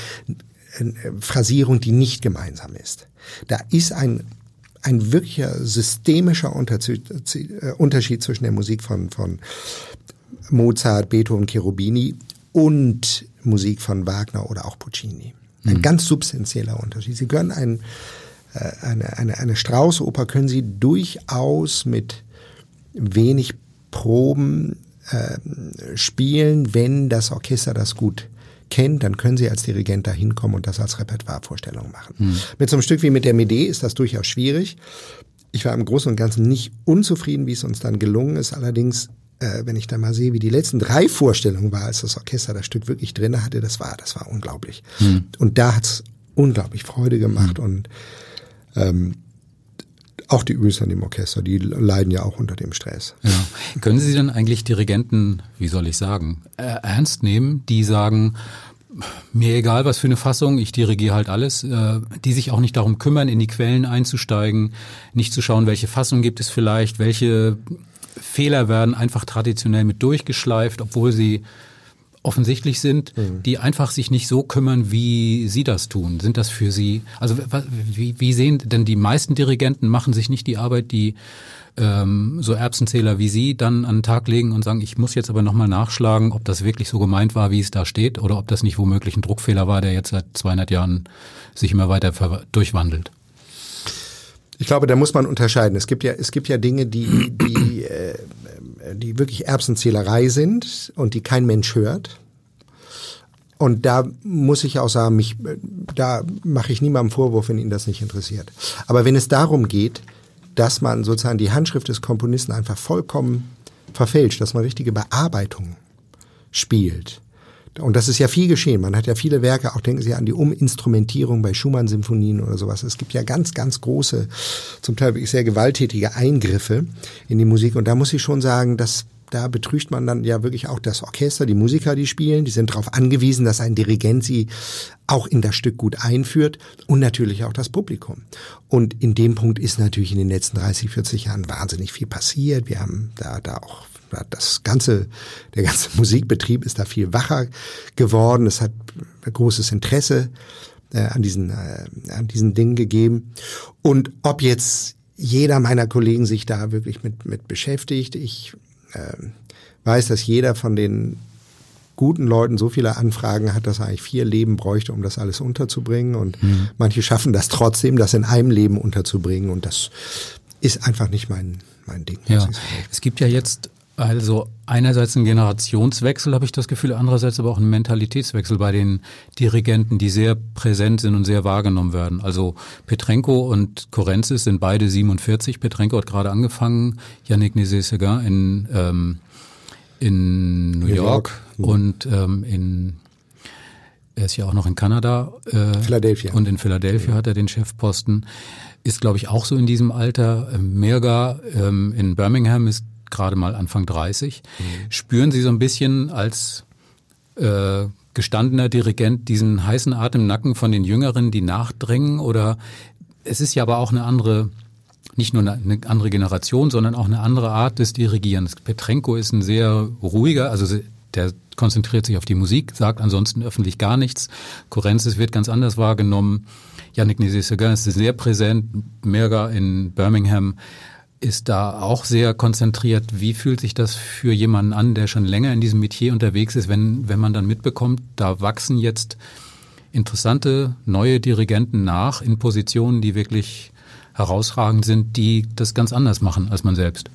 äh, Phrasierung, die nicht gemeinsam ist. Da ist ein ein wirklicher systemischer äh, Unterschied zwischen der Musik von, von Mozart, Beethoven, Cherubini und Musik von Wagner oder auch Puccini. Ein mhm. ganz substanzieller Unterschied. Sie können ein, äh, eine, eine, eine Strauß-Oper können Sie durchaus mit wenig Proben äh, spielen, wenn das Orchester das gut kennt, dann können Sie als Dirigent da hinkommen und das als Repertoirevorstellung machen. Mhm. Mit so einem Stück wie mit der Mede ist das durchaus schwierig. Ich war im Großen und Ganzen nicht unzufrieden, wie es uns dann gelungen ist. Allerdings, äh, wenn ich da mal sehe, wie die letzten drei Vorstellungen war, als das Orchester das Stück wirklich drin hatte, das war, das war unglaublich. Mhm. Und da hat's unglaublich Freude gemacht mhm. und ähm, auch die Öls an dem Orchester, die leiden ja auch unter dem Stress. Ja. Können Sie denn eigentlich Dirigenten, wie soll ich sagen, äh, ernst nehmen, die sagen, mir egal was für eine Fassung, ich dirigiere halt alles, äh, die sich auch nicht darum kümmern, in die Quellen einzusteigen, nicht zu schauen, welche Fassung gibt es vielleicht, welche Fehler werden einfach traditionell mit durchgeschleift, obwohl sie offensichtlich sind, mhm. die einfach sich nicht so kümmern, wie Sie das tun. Sind das für Sie, also wie, wie sehen denn die meisten Dirigenten machen sich nicht die Arbeit, die ähm, so Erbsenzähler wie Sie dann an den Tag legen und sagen, ich muss jetzt aber nochmal nachschlagen, ob das wirklich so gemeint war, wie es da steht, oder ob das nicht womöglich ein Druckfehler war, der jetzt seit 200 Jahren sich immer weiter durchwandelt. Ich glaube, da muss man unterscheiden. Es gibt ja, es gibt ja Dinge, die, die, äh, die wirklich Erbsenzählerei sind und die kein Mensch hört. Und da muss ich auch sagen, mich, da mache ich niemandem Vorwurf, wenn ihn das nicht interessiert. Aber wenn es darum geht, dass man sozusagen die Handschrift des Komponisten einfach vollkommen verfälscht, dass man richtige Bearbeitung spielt, und das ist ja viel geschehen. Man hat ja viele Werke, auch denken Sie an die Uminstrumentierung bei Schumann-Symphonien oder sowas. Es gibt ja ganz, ganz große, zum Teil wirklich sehr gewalttätige Eingriffe in die Musik. Und da muss ich schon sagen, dass da betrügt man dann ja wirklich auch das Orchester, die Musiker, die spielen. Die sind darauf angewiesen, dass ein Dirigent sie auch in das Stück gut einführt und natürlich auch das Publikum. Und in dem Punkt ist natürlich in den letzten 30, 40 Jahren wahnsinnig viel passiert. Wir haben da, da auch das ganze, der ganze [LAUGHS] Musikbetrieb ist da viel wacher geworden. Es hat großes Interesse äh, an diesen, äh, an diesen Dingen gegeben. Und ob jetzt jeder meiner Kollegen sich da wirklich mit, mit beschäftigt, ich äh, weiß, dass jeder von den guten Leuten so viele Anfragen hat, dass er eigentlich vier Leben bräuchte, um das alles unterzubringen. Und mhm. manche schaffen das trotzdem, das in einem Leben unterzubringen. Und das ist einfach nicht mein, mein Ding. Ja. Es gibt ja jetzt also einerseits ein Generationswechsel, habe ich das Gefühl, andererseits aber auch ein Mentalitätswechsel bei den Dirigenten, die sehr präsent sind und sehr wahrgenommen werden. Also Petrenko und Korenzis sind beide 47. Petrenko hat gerade angefangen, Yannick Nézet-Séguin in, ähm, in New, New York, York, mhm. und ähm, in er ist ja auch noch in Kanada. Äh, Philadelphia. Und in Philadelphia ja. hat er den Chefposten. Ist, glaube ich, auch so in diesem Alter. Mirga ähm, in Birmingham ist gerade mal Anfang 30. Mhm. Spüren Sie so ein bisschen als äh, gestandener Dirigent diesen heißen Atem im Nacken von den Jüngeren, die nachdrängen? Oder es ist ja aber auch eine andere, nicht nur eine andere Generation, sondern auch eine andere Art des Dirigierens. Petrenko ist ein sehr ruhiger, also der konzentriert sich auf die Musik, sagt ansonsten öffentlich gar nichts. Korenzis wird ganz anders wahrgenommen. Yannick Nézet-Séguin ist sehr präsent, Merga in Birmingham ist da auch sehr konzentriert. Wie fühlt sich das für jemanden an, der schon länger in diesem Metier unterwegs ist, wenn, wenn man dann mitbekommt, da wachsen jetzt interessante neue Dirigenten nach in Positionen, die wirklich herausragend sind, die das ganz anders machen als man selbst.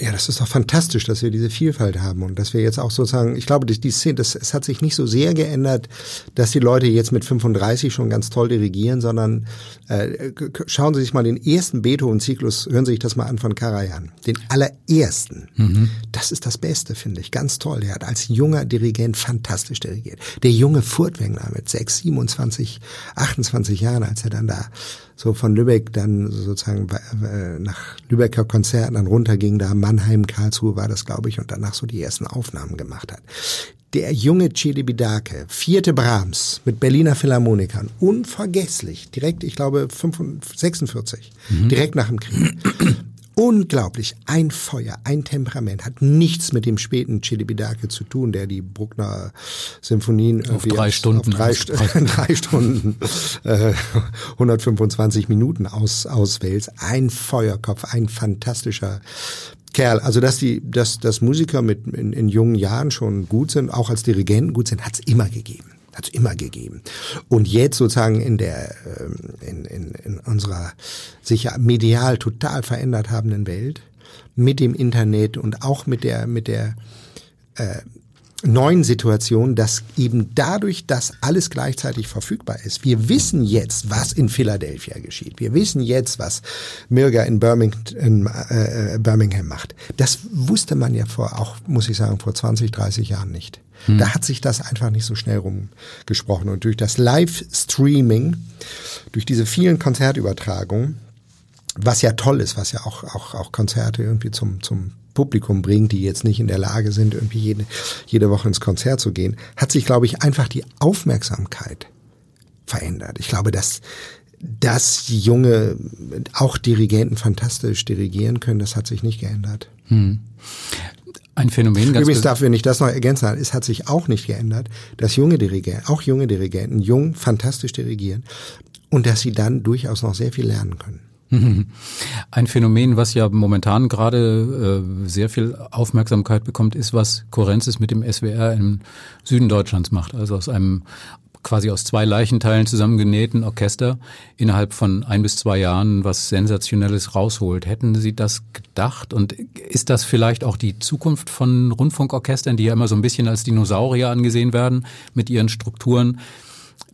Ja, das ist doch fantastisch, dass wir diese Vielfalt haben und dass wir jetzt auch sozusagen, ich glaube, die, die Szene, das, es hat sich nicht so sehr geändert, dass die Leute jetzt mit 35 schon ganz toll dirigieren, sondern äh, schauen Sie sich mal den ersten Beethoven-Zyklus, hören Sie sich das mal an von Karajan, den allerersten. Mhm. Das ist das Beste, finde ich, ganz toll. Der hat als junger Dirigent fantastisch dirigiert. Der junge Furtwängler mit 6, 27, 28 Jahren, als er dann da so von Lübeck dann sozusagen äh, nach Lübecker Konzerten dann runterging, da Mannheim, Karlsruhe war das, glaube ich, und danach so die ersten Aufnahmen gemacht hat. Der junge Cedebidake, vierte Brahms mit Berliner Philharmonikern, unvergesslich, direkt, ich glaube, 45, 46, mhm. direkt nach dem Krieg unglaublich. Ein Feuer, ein Temperament, hat nichts mit dem späten Chilibidake zu tun, der die Bruckner Symphonien auf drei Stunden, auf drei, St [LAUGHS] drei Stunden, äh, 125 Minuten aus, auswählt. Ein Feuerkopf, ein fantastischer Kerl. Also dass die, dass, dass Musiker mit in, in jungen Jahren schon gut sind, auch als Dirigenten gut sind, hat's immer gegeben hat es immer gegeben. Und jetzt sozusagen in der ähm, in, in, in unserer sich ja medial total verändert habenden Welt mit dem Internet und auch mit der mit der äh, neuen Situation, dass eben dadurch, dass alles gleichzeitig verfügbar ist. Wir wissen jetzt, was in Philadelphia geschieht. Wir wissen jetzt, was Mirga in Birmingham, in, äh, Birmingham macht. Das wusste man ja vor, auch muss ich sagen, vor 20, 30 Jahren nicht. Hm. Da hat sich das einfach nicht so schnell rumgesprochen. Und durch das Livestreaming, durch diese vielen Konzertübertragungen, was ja toll ist, was ja auch, auch, auch Konzerte irgendwie zum, zum Publikum bringt, die jetzt nicht in der Lage sind, irgendwie jede, jede Woche ins Konzert zu gehen, hat sich, glaube ich, einfach die Aufmerksamkeit verändert. Ich glaube, dass dass junge, auch Dirigenten fantastisch dirigieren können, das hat sich nicht geändert. Hm. Ein Phänomen ganz Übrigens darf, wenn ich das noch ergänzen es hat sich auch nicht geändert, dass junge Dirigenten, auch junge Dirigenten, jung, fantastisch dirigieren und dass sie dann durchaus noch sehr viel lernen können. [LAUGHS] Ein Phänomen, was ja momentan gerade äh, sehr viel Aufmerksamkeit bekommt, ist, was Korenzis mit dem SWR im Süden Deutschlands macht. Also aus einem quasi aus zwei Leichenteilen zusammengenähten Orchester innerhalb von ein bis zwei Jahren was Sensationelles rausholt. Hätten Sie das gedacht? Und ist das vielleicht auch die Zukunft von Rundfunkorchestern, die ja immer so ein bisschen als Dinosaurier angesehen werden mit ihren Strukturen,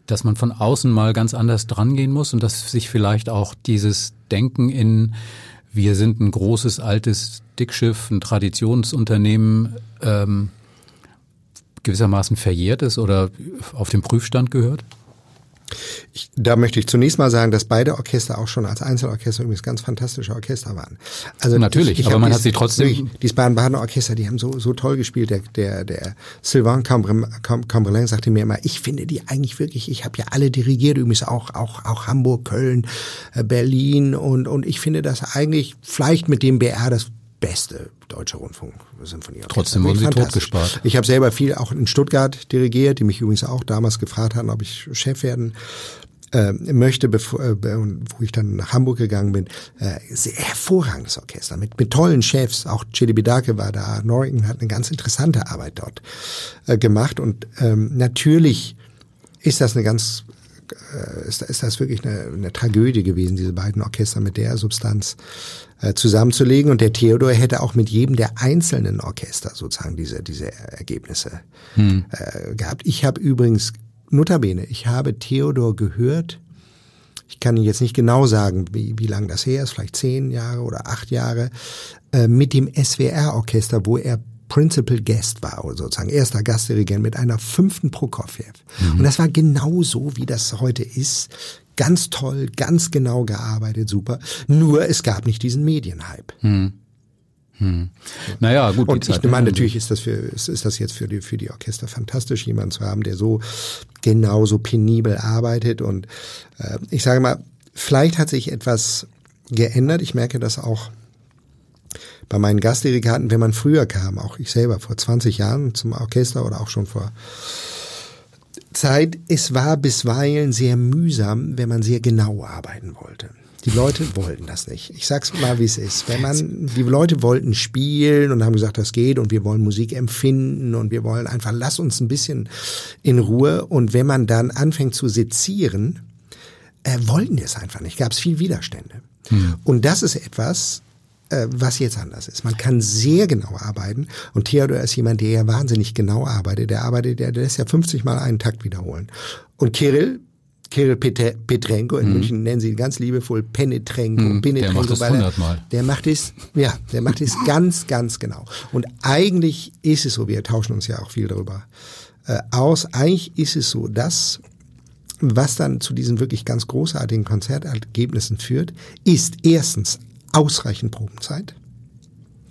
dass man von außen mal ganz anders drangehen muss und dass sich vielleicht auch dieses Denken in wir sind ein großes, altes Dickschiff, ein Traditionsunternehmen ähm, gewissermaßen verjährt ist oder auf den Prüfstand gehört? Ich, da möchte ich zunächst mal sagen, dass beide Orchester auch schon als Einzelorchester übrigens ganz fantastische Orchester waren. Also natürlich, ich, ich aber man dies, hat sie trotzdem. Die Baden-Badener Orchester, die haben so so toll gespielt. Der der der Sylvain Cambrelin sagte mir immer, ich finde die eigentlich wirklich. Ich habe ja alle dirigiert, übrigens auch auch auch Hamburg, Köln, äh, Berlin und und ich finde das eigentlich vielleicht mit dem BR das beste deutsche Rundfunksymphonieorchester. Trotzdem wurden sie totgespart. Ich habe selber viel auch in Stuttgart dirigiert, die mich übrigens auch damals gefragt hatten, ob ich Chef werden äh, möchte, bevor, äh, wo ich dann nach Hamburg gegangen bin. Äh, sehr hervorragendes Orchester mit, mit tollen Chefs. Auch Chili Bidake war da. Norrigan hat eine ganz interessante Arbeit dort äh, gemacht. Und ähm, natürlich ist das eine ganz ist, ist das wirklich eine, eine Tragödie gewesen, diese beiden Orchester mit der Substanz äh, zusammenzulegen. Und der Theodor hätte auch mit jedem der einzelnen Orchester sozusagen diese, diese Ergebnisse hm. äh, gehabt. Ich habe übrigens, notabene, ich habe Theodor gehört, ich kann Ihnen jetzt nicht genau sagen, wie, wie lange das her ist, vielleicht zehn Jahre oder acht Jahre, äh, mit dem SWR-Orchester, wo er Principal Guest war, oder sozusagen erster Gastdirigent mit einer fünften Prokofjew. Mhm. Und das war genau so, wie das heute ist. Ganz toll, ganz genau gearbeitet, super. Nur es gab nicht diesen Medienhype. Hm. Hm. Naja, gut. Und ich meine, natürlich ist das für, ist, ist das jetzt für die, für die Orchester fantastisch, jemanden zu haben, der so genauso penibel arbeitet. Und äh, ich sage mal, vielleicht hat sich etwas geändert. Ich merke das auch bei meinen Gastdirigaten, wenn man früher kam, auch ich selber vor 20 Jahren zum Orchester oder auch schon vor Zeit, es war bisweilen sehr mühsam, wenn man sehr genau arbeiten wollte. Die Leute wollten das nicht. Ich sag's mal, wie es ist. Wenn man, die Leute wollten spielen und haben gesagt, das geht und wir wollen Musik empfinden und wir wollen einfach, lass uns ein bisschen in Ruhe. Und wenn man dann anfängt zu sezieren, äh, wollten die es einfach nicht. Gab es viel Widerstände. Hm. Und das ist etwas, äh, was jetzt anders ist. Man kann sehr genau arbeiten und Theodor ist jemand, der ja wahnsinnig genau arbeitet. Der arbeitet, der, der lässt ja 50 Mal einen Takt wiederholen. Und Kirill, Kirill Petrenko, in mhm. München nennen sie ihn ganz liebevoll Penetrenko, mhm, Penetrenko, der macht hundertmal. Der macht es, ja, der macht es [LAUGHS] ganz, ganz genau. Und eigentlich ist es so, wir tauschen uns ja auch viel darüber äh, aus, eigentlich ist es so, dass was dann zu diesen wirklich ganz großartigen Konzertergebnissen führt, ist erstens ausreichend Probenzeit.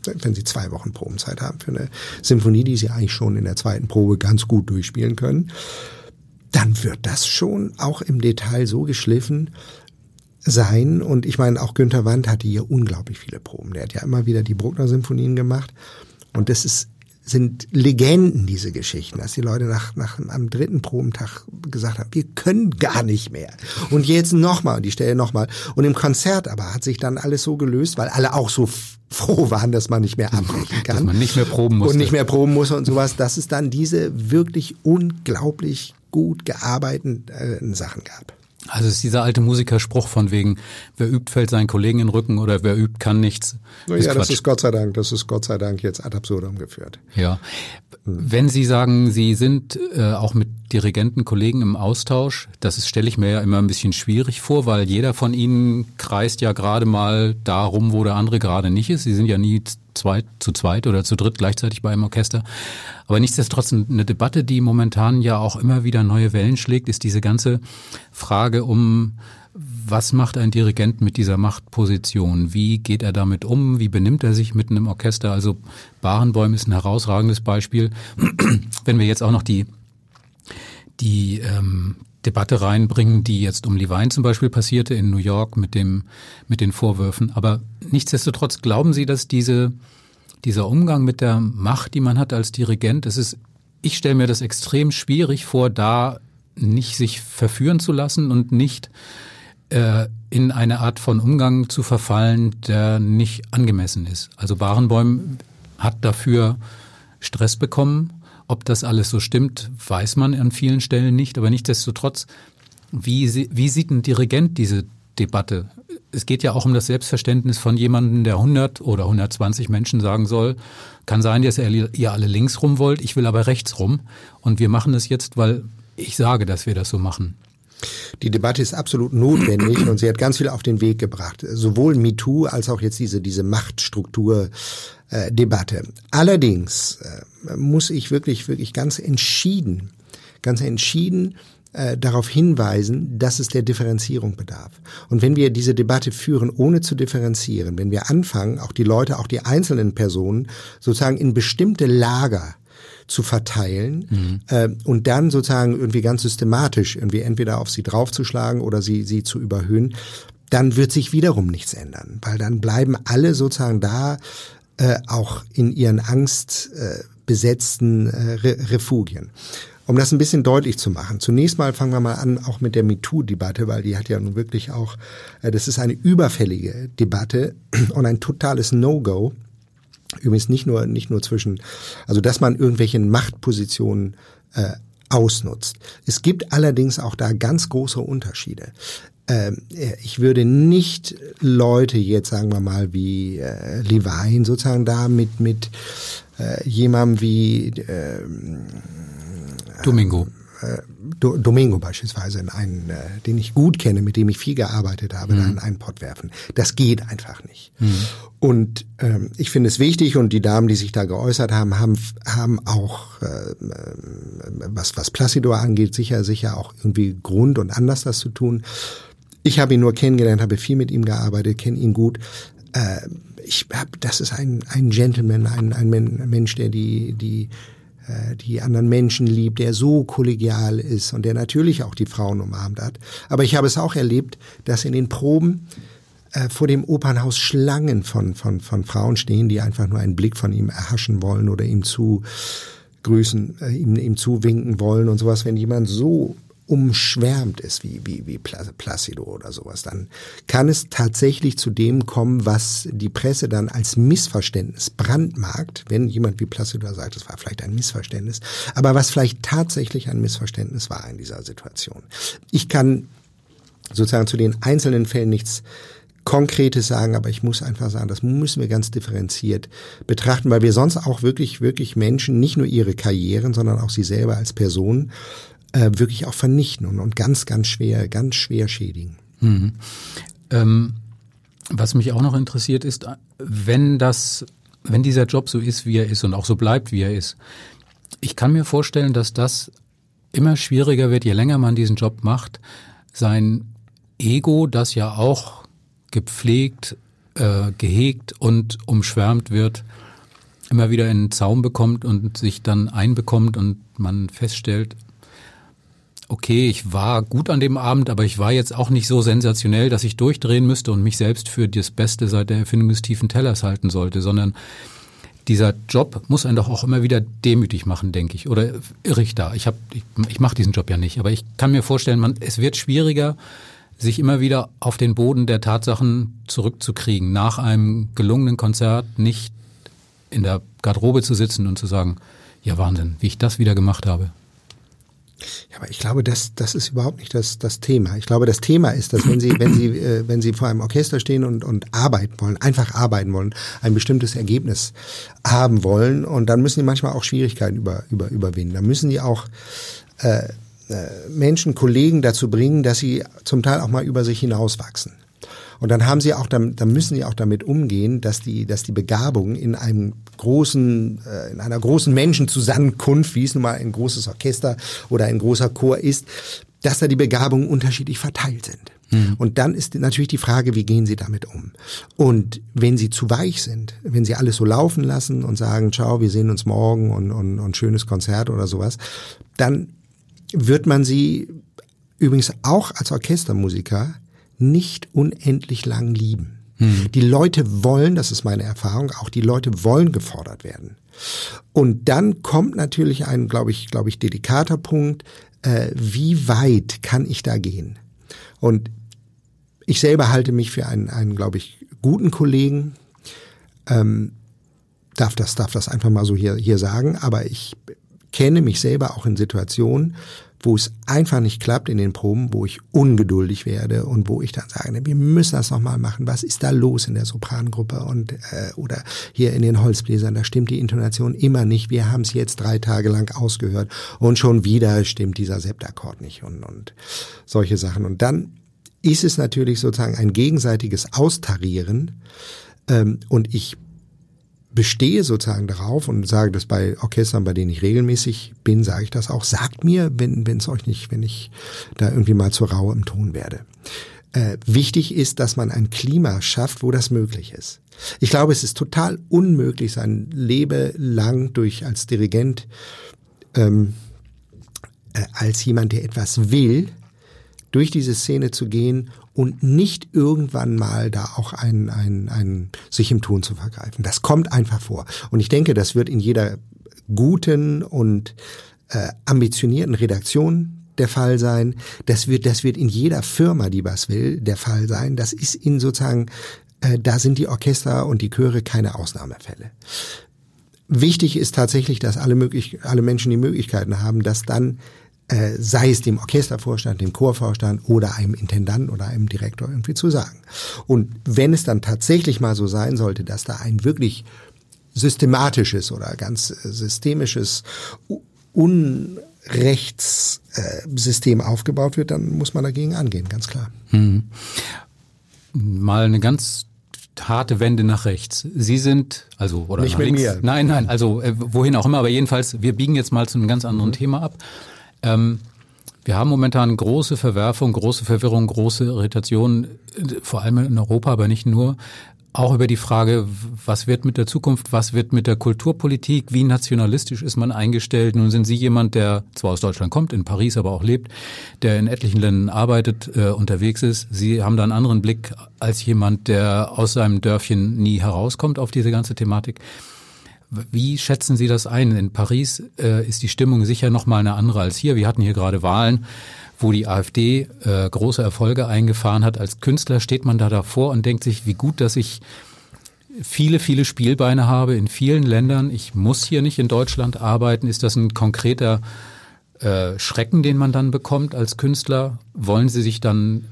Wenn Sie zwei Wochen Probenzeit haben für eine Symphonie, die Sie eigentlich schon in der zweiten Probe ganz gut durchspielen können, dann wird das schon auch im Detail so geschliffen sein. Und ich meine, auch Günther Wandt hatte hier unglaublich viele Proben. Der hat ja immer wieder die Bruckner-Symphonien gemacht. Und das ist sind Legenden, diese Geschichten, dass die Leute nach, nach am dritten Probentag gesagt haben, wir können gar nicht mehr. Und jetzt nochmal, und die Stelle nochmal. Und im Konzert aber hat sich dann alles so gelöst, weil alle auch so froh waren, dass man nicht mehr abbrechen kann. Dass man nicht mehr proben muss. Und nicht mehr proben muss und sowas, dass es dann diese wirklich unglaublich gut gearbeiteten Sachen gab. Also es ist dieser alte Musikerspruch von wegen, wer übt, fällt seinen Kollegen in den Rücken oder wer übt, kann nichts. ja, Quatsch. das ist Gott sei Dank, das ist Gott sei Dank jetzt ad absurdum geführt. Ja. Wenn Sie sagen, Sie sind äh, auch mit Dirigenten, Kollegen im Austausch, das stelle ich mir ja immer ein bisschen schwierig vor, weil jeder von Ihnen kreist ja gerade mal darum, wo der andere gerade nicht ist. Sie sind ja nie zweit, zu zweit oder zu dritt gleichzeitig bei einem Orchester. Aber nichtsdestotrotz eine Debatte, die momentan ja auch immer wieder neue Wellen schlägt, ist diese ganze Frage um was macht ein Dirigent mit dieser Machtposition? Wie geht er damit um? Wie benimmt er sich mitten im Orchester? Also Barenbäum ist ein herausragendes Beispiel. [CLEARS THROAT] Wenn wir jetzt auch noch die, die ähm, Debatte reinbringen, die jetzt um Levine zum Beispiel passierte in New York mit dem, mit den Vorwürfen. Aber nichtsdestotrotz glauben Sie, dass diese, dieser Umgang mit der Macht, die man hat als Dirigent, es ist, ich stelle mir das extrem schwierig vor, da nicht sich verführen zu lassen und nicht äh, in eine Art von Umgang zu verfallen, der nicht angemessen ist. Also Barenbäum hat dafür Stress bekommen. Ob das alles so stimmt, weiß man an vielen Stellen nicht. Aber nichtsdestotrotz, wie, wie sieht ein Dirigent diese Debatte? Es geht ja auch um das Selbstverständnis von jemandem, der 100 oder 120 Menschen sagen soll, kann sein, dass ihr alle links rum wollt, ich will aber rechts rum. Und wir machen es jetzt, weil ich sage, dass wir das so machen. Die Debatte ist absolut notwendig und sie hat ganz viel auf den Weg gebracht. Sowohl MeToo als auch jetzt diese, diese Machtstruktur äh, Debatte. Allerdings äh, muss ich wirklich, wirklich ganz entschieden, ganz entschieden äh, darauf hinweisen, dass es der Differenzierung bedarf. Und wenn wir diese Debatte führen, ohne zu differenzieren, wenn wir anfangen, auch die Leute, auch die einzelnen Personen sozusagen in bestimmte Lager zu verteilen mhm. äh, und dann sozusagen irgendwie ganz systematisch irgendwie entweder auf sie draufzuschlagen oder sie, sie zu überhöhen, dann wird sich wiederum nichts ändern, weil dann bleiben alle sozusagen da, äh, auch in ihren angstbesetzten äh, Re Refugien. Um das ein bisschen deutlich zu machen. Zunächst mal fangen wir mal an, auch mit der MeToo-Debatte, weil die hat ja nun wirklich auch, äh, das ist eine überfällige Debatte und ein totales No-Go Übrigens nicht nur, nicht nur zwischen, also dass man irgendwelche Machtpositionen äh, ausnutzt. Es gibt allerdings auch da ganz große Unterschiede. Ähm, äh, ich würde nicht Leute jetzt, sagen wir mal, wie äh, Levine sozusagen da mit, mit äh, jemandem wie äh, Domingo. Äh, Domingo beispielsweise, in einen, äh, den ich gut kenne, mit dem ich viel gearbeitet habe, mhm. da in einen Pott werfen. Das geht einfach nicht. Mhm. Und ähm, ich finde es wichtig und die Damen, die sich da geäußert haben, haben, haben auch, äh, äh, was, was Placido angeht, sicher, sicher auch irgendwie Grund und anders das zu tun. Ich habe ihn nur kennengelernt, habe viel mit ihm gearbeitet, kenne ihn gut. Äh, ich hab, das ist ein, ein Gentleman, ein, ein Mensch, der die, die äh, die anderen Menschen liebt, der so kollegial ist und der natürlich auch die Frauen umarmt hat. Aber ich habe es auch erlebt, dass in den Proben äh, vor dem Opernhaus Schlangen von, von, von Frauen stehen, die einfach nur einen Blick von ihm erhaschen wollen oder ihm zu grüßen, äh, ihm, ihm zuwinken wollen und sowas. Wenn jemand so umschwärmt ist wie, wie, wie Placido oder sowas, dann kann es tatsächlich zu dem kommen, was die Presse dann als Missverständnis brandmarkt, wenn jemand wie Placido sagt, es war vielleicht ein Missverständnis, aber was vielleicht tatsächlich ein Missverständnis war in dieser Situation. Ich kann sozusagen zu den einzelnen Fällen nichts Konkretes sagen, aber ich muss einfach sagen, das müssen wir ganz differenziert betrachten, weil wir sonst auch wirklich, wirklich Menschen, nicht nur ihre Karrieren, sondern auch sie selber als Personen äh, wirklich auch vernichten und, und ganz, ganz schwer, ganz schwer schädigen. Mhm. Ähm, was mich auch noch interessiert ist, wenn das, wenn dieser Job so ist, wie er ist und auch so bleibt, wie er ist, ich kann mir vorstellen, dass das immer schwieriger wird, je länger man diesen Job macht, sein Ego, das ja auch gepflegt, äh, gehegt und umschwärmt wird, immer wieder in den Zaum bekommt und sich dann einbekommt und man feststellt, okay, ich war gut an dem Abend, aber ich war jetzt auch nicht so sensationell, dass ich durchdrehen müsste und mich selbst für das Beste seit der Erfindung des tiefen Tellers halten sollte, sondern dieser Job muss einen doch auch immer wieder demütig machen, denke ich. Oder irre ich da? Ich, ich, ich mache diesen Job ja nicht, aber ich kann mir vorstellen, man, es wird schwieriger, sich immer wieder auf den Boden der Tatsachen zurückzukriegen, nach einem gelungenen Konzert nicht in der Garderobe zu sitzen und zu sagen, ja Wahnsinn, wie ich das wieder gemacht habe. Ja, aber ich glaube, das, das ist überhaupt nicht das, das Thema. Ich glaube, das Thema ist, dass wenn Sie, wenn Sie, äh, wenn Sie vor einem Orchester stehen und, und arbeiten wollen, einfach arbeiten wollen, ein bestimmtes Ergebnis haben wollen, und dann müssen die manchmal auch Schwierigkeiten über, über, überwinden. Dann müssen die auch äh, äh, Menschen, Kollegen dazu bringen, dass sie zum Teil auch mal über sich hinauswachsen. Und dann haben sie auch, dann, dann müssen sie auch damit umgehen, dass die, dass die Begabung in einem großen, äh, in einer großen Menschenzusammenkunft, wie es nun mal ein großes Orchester oder ein großer Chor ist, dass da die Begabungen unterschiedlich verteilt sind. Mhm. Und dann ist natürlich die Frage, wie gehen Sie damit um? Und wenn Sie zu weich sind, wenn Sie alles so laufen lassen und sagen, ciao, wir sehen uns morgen und, und, und schönes Konzert oder sowas, dann wird man Sie übrigens auch als Orchestermusiker nicht unendlich lang lieben. Hm. Die Leute wollen, das ist meine Erfahrung, auch die Leute wollen gefordert werden. Und dann kommt natürlich ein, glaube ich, glaube ich, delikater Punkt, äh, wie weit kann ich da gehen? Und ich selber halte mich für einen, einen glaube ich, guten Kollegen. Ähm, darf das, darf das einfach mal so hier, hier sagen, aber ich kenne mich selber auch in Situationen, wo es einfach nicht klappt in den Proben, wo ich ungeduldig werde und wo ich dann sage, wir müssen das nochmal machen. Was ist da los in der Soprangruppe und äh, oder hier in den Holzbläsern? Da stimmt die Intonation immer nicht. Wir haben es jetzt drei Tage lang ausgehört und schon wieder stimmt dieser Septakkord nicht und, und solche Sachen. Und dann ist es natürlich sozusagen ein gegenseitiges Austarieren ähm, und ich bestehe sozusagen darauf und sage das bei Orchestern, bei denen ich regelmäßig bin, sage ich das auch. Sagt mir, wenn es euch nicht, wenn ich da irgendwie mal zur Raue im Ton werde. Äh, wichtig ist, dass man ein Klima schafft, wo das möglich ist. Ich glaube, es ist total unmöglich, sein Leben lang durch als Dirigent ähm, äh, als jemand, der etwas will, durch diese Szene zu gehen und nicht irgendwann mal da auch ein, ein, ein sich im Ton zu vergreifen. Das kommt einfach vor. Und ich denke, das wird in jeder guten und äh, ambitionierten Redaktion der Fall sein. Das wird, das wird in jeder Firma, die was will, der Fall sein. Das ist in sozusagen, äh, da sind die Orchester und die Chöre keine Ausnahmefälle. Wichtig ist tatsächlich, dass alle möglich, alle Menschen die Möglichkeiten haben, dass dann äh, sei es dem Orchestervorstand, dem Chorvorstand oder einem Intendant oder einem Direktor irgendwie zu sagen. Und wenn es dann tatsächlich mal so sein sollte, dass da ein wirklich systematisches oder ganz äh, systemisches Unrechtssystem aufgebaut wird, dann muss man dagegen angehen, ganz klar. Hm. Mal eine ganz harte Wende nach rechts. Sie sind, also, oder Nicht nach links. Mir. Nein, nein, also äh, wohin auch immer, aber jedenfalls, wir biegen jetzt mal zu einem ganz anderen mhm. Thema ab. Ähm, wir haben momentan große Verwerfung, große Verwirrung, große Irritation, vor allem in Europa, aber nicht nur. Auch über die Frage, was wird mit der Zukunft, was wird mit der Kulturpolitik, wie nationalistisch ist man eingestellt? Nun sind Sie jemand, der zwar aus Deutschland kommt, in Paris aber auch lebt, der in etlichen Ländern arbeitet, äh, unterwegs ist. Sie haben da einen anderen Blick als jemand, der aus seinem Dörfchen nie herauskommt auf diese ganze Thematik. Wie schätzen Sie das ein? In Paris äh, ist die Stimmung sicher noch mal eine andere als hier. Wir hatten hier gerade Wahlen, wo die AfD äh, große Erfolge eingefahren hat. Als Künstler steht man da davor und denkt sich, wie gut, dass ich viele, viele Spielbeine habe in vielen Ländern. Ich muss hier nicht in Deutschland arbeiten. Ist das ein konkreter äh, Schrecken, den man dann bekommt als Künstler? Wollen Sie sich dann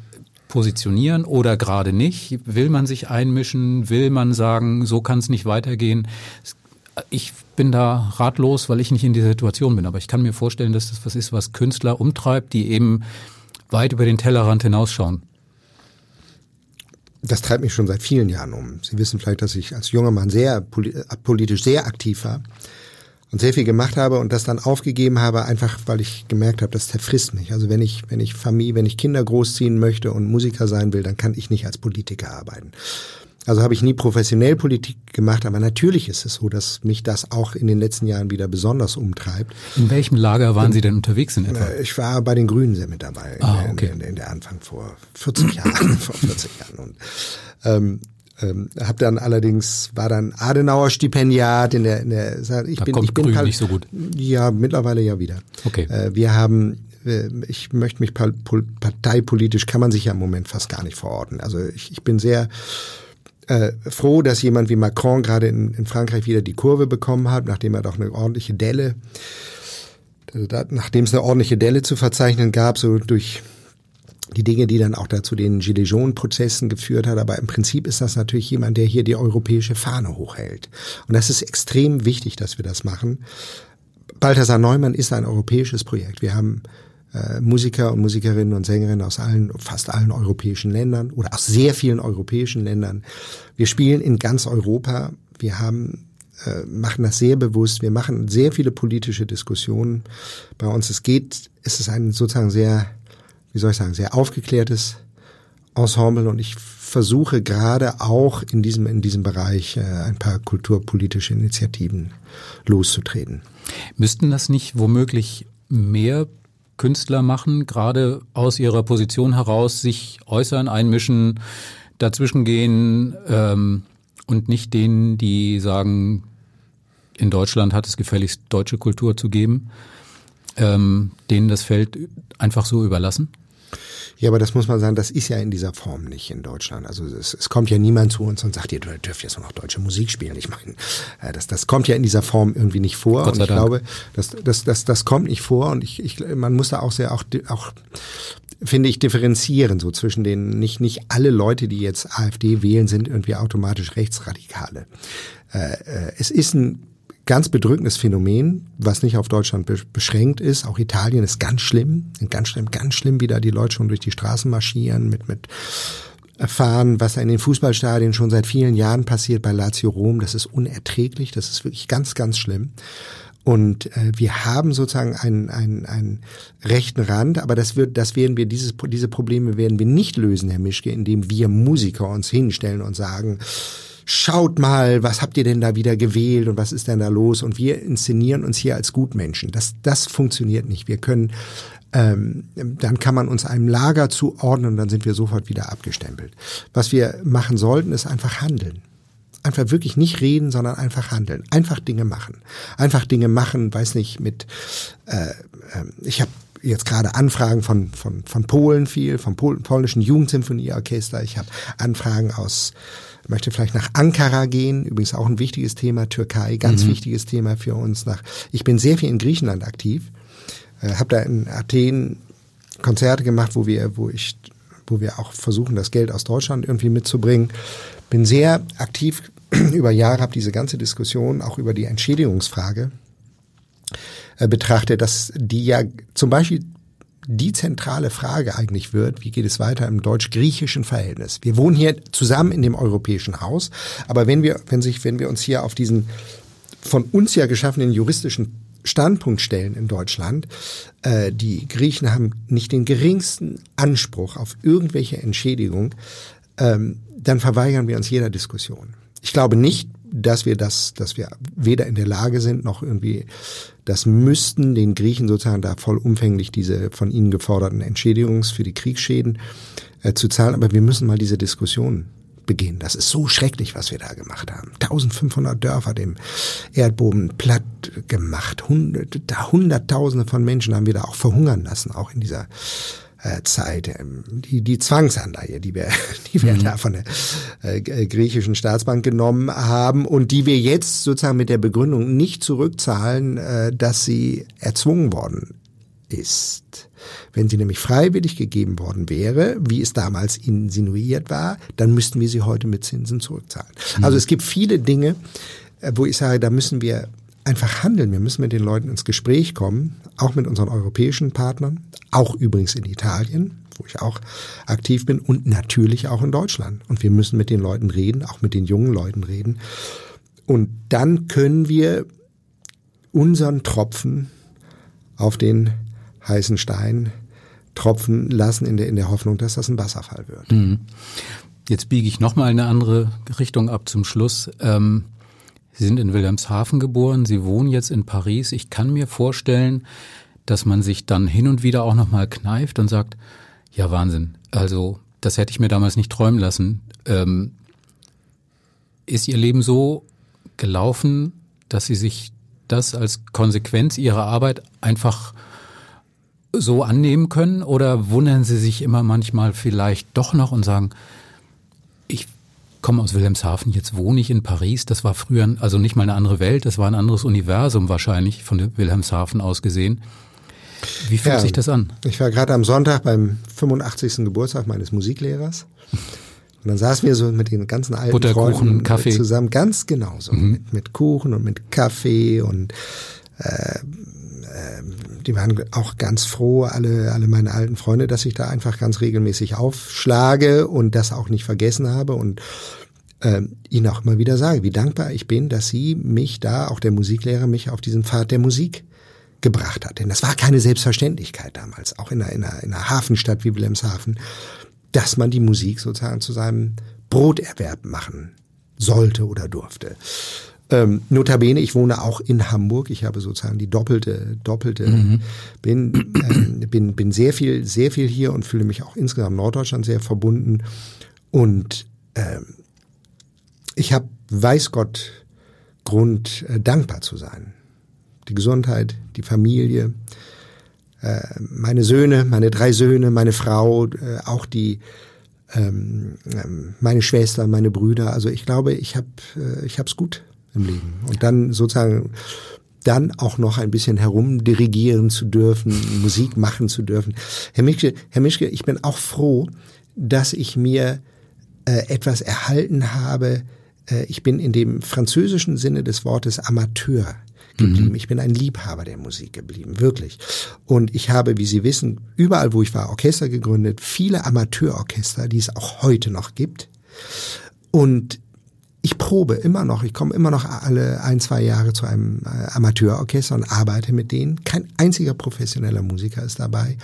positionieren oder gerade nicht? Will man sich einmischen? Will man sagen, so kann es nicht weitergehen? Ich bin da ratlos, weil ich nicht in dieser Situation bin. Aber ich kann mir vorstellen, dass das was ist, was Künstler umtreibt, die eben weit über den Tellerrand hinausschauen. Das treibt mich schon seit vielen Jahren um. Sie wissen vielleicht, dass ich als junger Mann sehr politisch sehr aktiv war und sehr viel gemacht habe und das dann aufgegeben habe, einfach weil ich gemerkt habe, das zerfrisst mich. Also wenn ich, wenn ich Familie, wenn ich Kinder großziehen möchte und Musiker sein will, dann kann ich nicht als Politiker arbeiten. Also habe ich nie professionell Politik gemacht, aber natürlich ist es so, dass mich das auch in den letzten Jahren wieder besonders umtreibt. In welchem Lager waren Sie denn unterwegs in etwa? Ich war bei den Grünen sehr mit dabei ah, okay. in, in, in, der Anfang vor 40 Jahren, [COUGHS] vor 40 Jahren. Und, ähm, ähm, hab dann allerdings war dann Adenauer Stipendiat in der in der ich da bin kommt ich bin Grün nicht so gut. Ja, mittlerweile ja wieder. Okay. Äh, wir haben äh, ich möchte mich parteipolitisch kann man sich ja im Moment fast gar nicht verorten. Also ich, ich bin sehr äh, froh, dass jemand wie Macron gerade in, in Frankreich wieder die Kurve bekommen hat, nachdem er doch eine ordentliche Delle, also da, nachdem es eine ordentliche Delle zu verzeichnen gab, so durch die Dinge, die dann auch dazu den Gilets Jaunes-Prozessen geführt hat. Aber im Prinzip ist das natürlich jemand, der hier die europäische Fahne hochhält. Und das ist extrem wichtig, dass wir das machen. Balthasar Neumann ist ein europäisches Projekt. Wir haben äh, Musiker und Musikerinnen und Sängerinnen aus allen, fast allen europäischen Ländern oder aus sehr vielen europäischen Ländern. Wir spielen in ganz Europa. Wir haben äh, machen das sehr bewusst. Wir machen sehr viele politische Diskussionen bei uns. Es geht, es ist ein sozusagen sehr wie soll ich sagen, sehr aufgeklärtes Ensemble und ich versuche gerade auch in diesem, in diesem Bereich äh, ein paar kulturpolitische Initiativen loszutreten. Müssten das nicht womöglich mehr Künstler machen, gerade aus ihrer Position heraus sich äußern, einmischen, dazwischengehen ähm, und nicht denen, die sagen, in Deutschland hat es gefälligst deutsche Kultur zu geben, ähm, denen das Feld einfach so überlassen? Ja, aber das muss man sagen, das ist ja in dieser Form nicht in Deutschland. Also es, es kommt ja niemand zu uns und sagt, ihr dürft jetzt nur noch deutsche Musik spielen. Ich meine, äh, das, das kommt ja in dieser Form irgendwie nicht vor. Und ich Dank. glaube, das, das, das, das kommt nicht vor. Und ich, ich, man muss da auch sehr auch, auch finde ich, differenzieren, so zwischen den, nicht, nicht alle Leute, die jetzt AfD wählen, sind irgendwie automatisch Rechtsradikale. Äh, äh, es ist ein ganz bedrückendes Phänomen, was nicht auf Deutschland beschränkt ist. Auch Italien ist ganz schlimm, ganz schlimm, ganz schlimm, wie da die Leute schon durch die Straßen marschieren mit, mit erfahren, was in den Fußballstadien schon seit vielen Jahren passiert bei Lazio Rom. Das ist unerträglich, das ist wirklich ganz, ganz schlimm. Und äh, wir haben sozusagen einen, einen, einen rechten Rand, aber das wird, das werden wir, dieses, diese Probleme werden wir nicht lösen, Herr Mischke, indem wir Musiker uns hinstellen und sagen, schaut mal, was habt ihr denn da wieder gewählt und was ist denn da los? Und wir inszenieren uns hier als Gutmenschen. Das, das funktioniert nicht. Wir können, ähm, dann kann man uns einem Lager zuordnen und dann sind wir sofort wieder abgestempelt. Was wir machen sollten, ist einfach handeln. Einfach wirklich nicht reden, sondern einfach handeln. Einfach Dinge machen. Einfach Dinge machen, weiß nicht, mit, äh, äh, ich habe jetzt gerade Anfragen von, von, von Polen viel, vom Pol polnischen Jugendsymphonieorchester. Ich habe Anfragen aus möchte vielleicht nach Ankara gehen, übrigens auch ein wichtiges Thema, Türkei, ganz mhm. wichtiges Thema für uns. Nach, ich bin sehr viel in Griechenland aktiv, äh, habe da in Athen Konzerte gemacht, wo wir, wo ich, wo wir auch versuchen, das Geld aus Deutschland irgendwie mitzubringen. Bin sehr aktiv [CLEARS THROAT] über Jahre, habe diese ganze Diskussion auch über die Entschädigungsfrage äh, betrachtet, dass die ja zum Beispiel die zentrale Frage eigentlich wird, wie geht es weiter im deutsch-griechischen Verhältnis? Wir wohnen hier zusammen in dem europäischen Haus, aber wenn wir, wenn sich, wenn wir uns hier auf diesen von uns ja geschaffenen juristischen Standpunkt stellen in Deutschland, äh, die Griechen haben nicht den geringsten Anspruch auf irgendwelche Entschädigung, ähm, dann verweigern wir uns jeder Diskussion. Ich glaube nicht, dass wir das, dass wir weder in der Lage sind, noch irgendwie das müssten den Griechen sozusagen da vollumfänglich diese von ihnen geforderten Entschädigungen für die Kriegsschäden äh, zu zahlen. Aber wir müssen mal diese Diskussion begehen. Das ist so schrecklich, was wir da gemacht haben. 1500 Dörfer dem Erdboden platt gemacht. Hunderte, Hunderttausende von Menschen haben wir da auch verhungern lassen, auch in dieser äh, Zeit. Ähm, die, die Zwangsanleihe, die wir, [LAUGHS] die wir mhm. da von der äh, griechischen Staatsbank genommen haben und die wir jetzt sozusagen mit der Begründung nicht zurückzahlen, äh, dass sie erzwungen worden ist. Wenn sie nämlich freiwillig gegeben worden wäre, wie es damals insinuiert war, dann müssten wir sie heute mit Zinsen zurückzahlen. Mhm. Also es gibt viele Dinge, äh, wo ich sage, da müssen wir einfach handeln. Wir müssen mit den Leuten ins Gespräch kommen, auch mit unseren europäischen Partnern, auch übrigens in Italien, wo ich auch aktiv bin und natürlich auch in Deutschland. Und wir müssen mit den Leuten reden, auch mit den jungen Leuten reden. Und dann können wir unseren Tropfen auf den heißen Stein tropfen lassen in der, in der Hoffnung, dass das ein Wasserfall wird. Mhm. Jetzt biege ich nochmal in eine andere Richtung ab zum Schluss. Ähm, Sie sind in Wilhelmshaven geboren, Sie wohnen jetzt in Paris. Ich kann mir vorstellen, dass man sich dann hin und wieder auch nochmal kneift und sagt, ja Wahnsinn, also das hätte ich mir damals nicht träumen lassen. Ähm, ist Ihr Leben so gelaufen, dass Sie sich das als Konsequenz Ihrer Arbeit einfach so annehmen können oder wundern Sie sich immer manchmal vielleicht doch noch und sagen, ich komme aus Wilhelmshaven, jetzt wohne ich in Paris, das war früher also nicht mal eine andere Welt, das war ein anderes Universum wahrscheinlich von Wilhelmshaven aus gesehen. Wie fühlt ja, sich das an? Ich war gerade am Sonntag beim 85. Geburtstag meines Musiklehrers. Und dann saßen wir so mit den ganzen alten Butterkuchen, Freunden Kaffee. zusammen, ganz genauso, mhm. mit, mit Kuchen und mit Kaffee und äh, die waren auch ganz froh, alle, alle meine alten Freunde, dass ich da einfach ganz regelmäßig aufschlage und das auch nicht vergessen habe und äh, ihnen auch immer wieder sage, wie dankbar ich bin, dass sie mich da, auch der Musiklehrer, mich auf diesen Pfad der Musik gebracht hat. Denn das war keine Selbstverständlichkeit damals, auch in einer, in einer, in einer Hafenstadt wie Wilhelmshaven, dass man die Musik sozusagen zu seinem Broterwerb machen sollte oder durfte. Ähm, notabene, ich wohne auch in Hamburg. Ich habe sozusagen die doppelte, doppelte, mhm. bin, ähm, bin, bin sehr viel, sehr viel hier und fühle mich auch insgesamt Norddeutschland sehr verbunden. Und ähm, ich habe, weiß Gott, Grund, äh, dankbar zu sein. Die Gesundheit, die Familie, äh, meine Söhne, meine drei Söhne, meine Frau, äh, auch die ähm, ähm meine Schwester, meine Brüder. Also ich glaube, ich habe äh, ich hab's gut im Leben. Und dann sozusagen dann auch noch ein bisschen herumdirigieren zu dürfen, Musik machen zu dürfen. Herr Mischke, Herr Mischke, ich bin auch froh, dass ich mir äh, etwas erhalten habe. Äh, ich bin in dem französischen Sinne des Wortes Amateur geblieben. Mhm. Ich bin ein Liebhaber der Musik geblieben, wirklich. Und ich habe, wie Sie wissen, überall, wo ich war, Orchester gegründet, viele Amateurorchester, die es auch heute noch gibt. Und ich probe immer noch, ich komme immer noch alle ein, zwei Jahre zu einem äh, Amateurorchester und arbeite mit denen. Kein einziger professioneller Musiker ist dabei.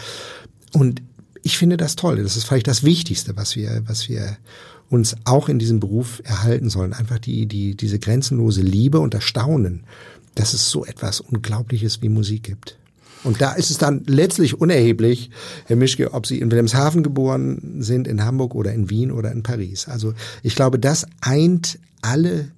Und ich finde das toll. Das ist vielleicht das Wichtigste, was wir, was wir uns auch in diesem Beruf erhalten sollen. Einfach die, die, diese grenzenlose Liebe und Erstaunen, dass es so etwas Unglaubliches wie Musik gibt. Und da ist es dann letztlich unerheblich, Herr Mischke, ob Sie in Wilhelmshaven geboren sind, in Hamburg oder in Wien oder in Paris. Also ich glaube, das eint alle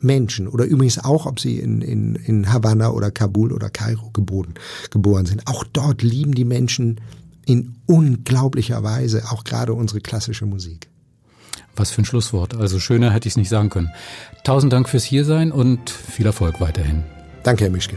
Menschen oder übrigens auch, ob sie in, in, in Havanna oder Kabul oder Kairo geboren, geboren sind. Auch dort lieben die Menschen in unglaublicher Weise auch gerade unsere klassische Musik. Was für ein Schlusswort. Also schöner hätte ich es nicht sagen können. Tausend Dank fürs Hiersein und viel Erfolg weiterhin. Danke, Herr Mischke.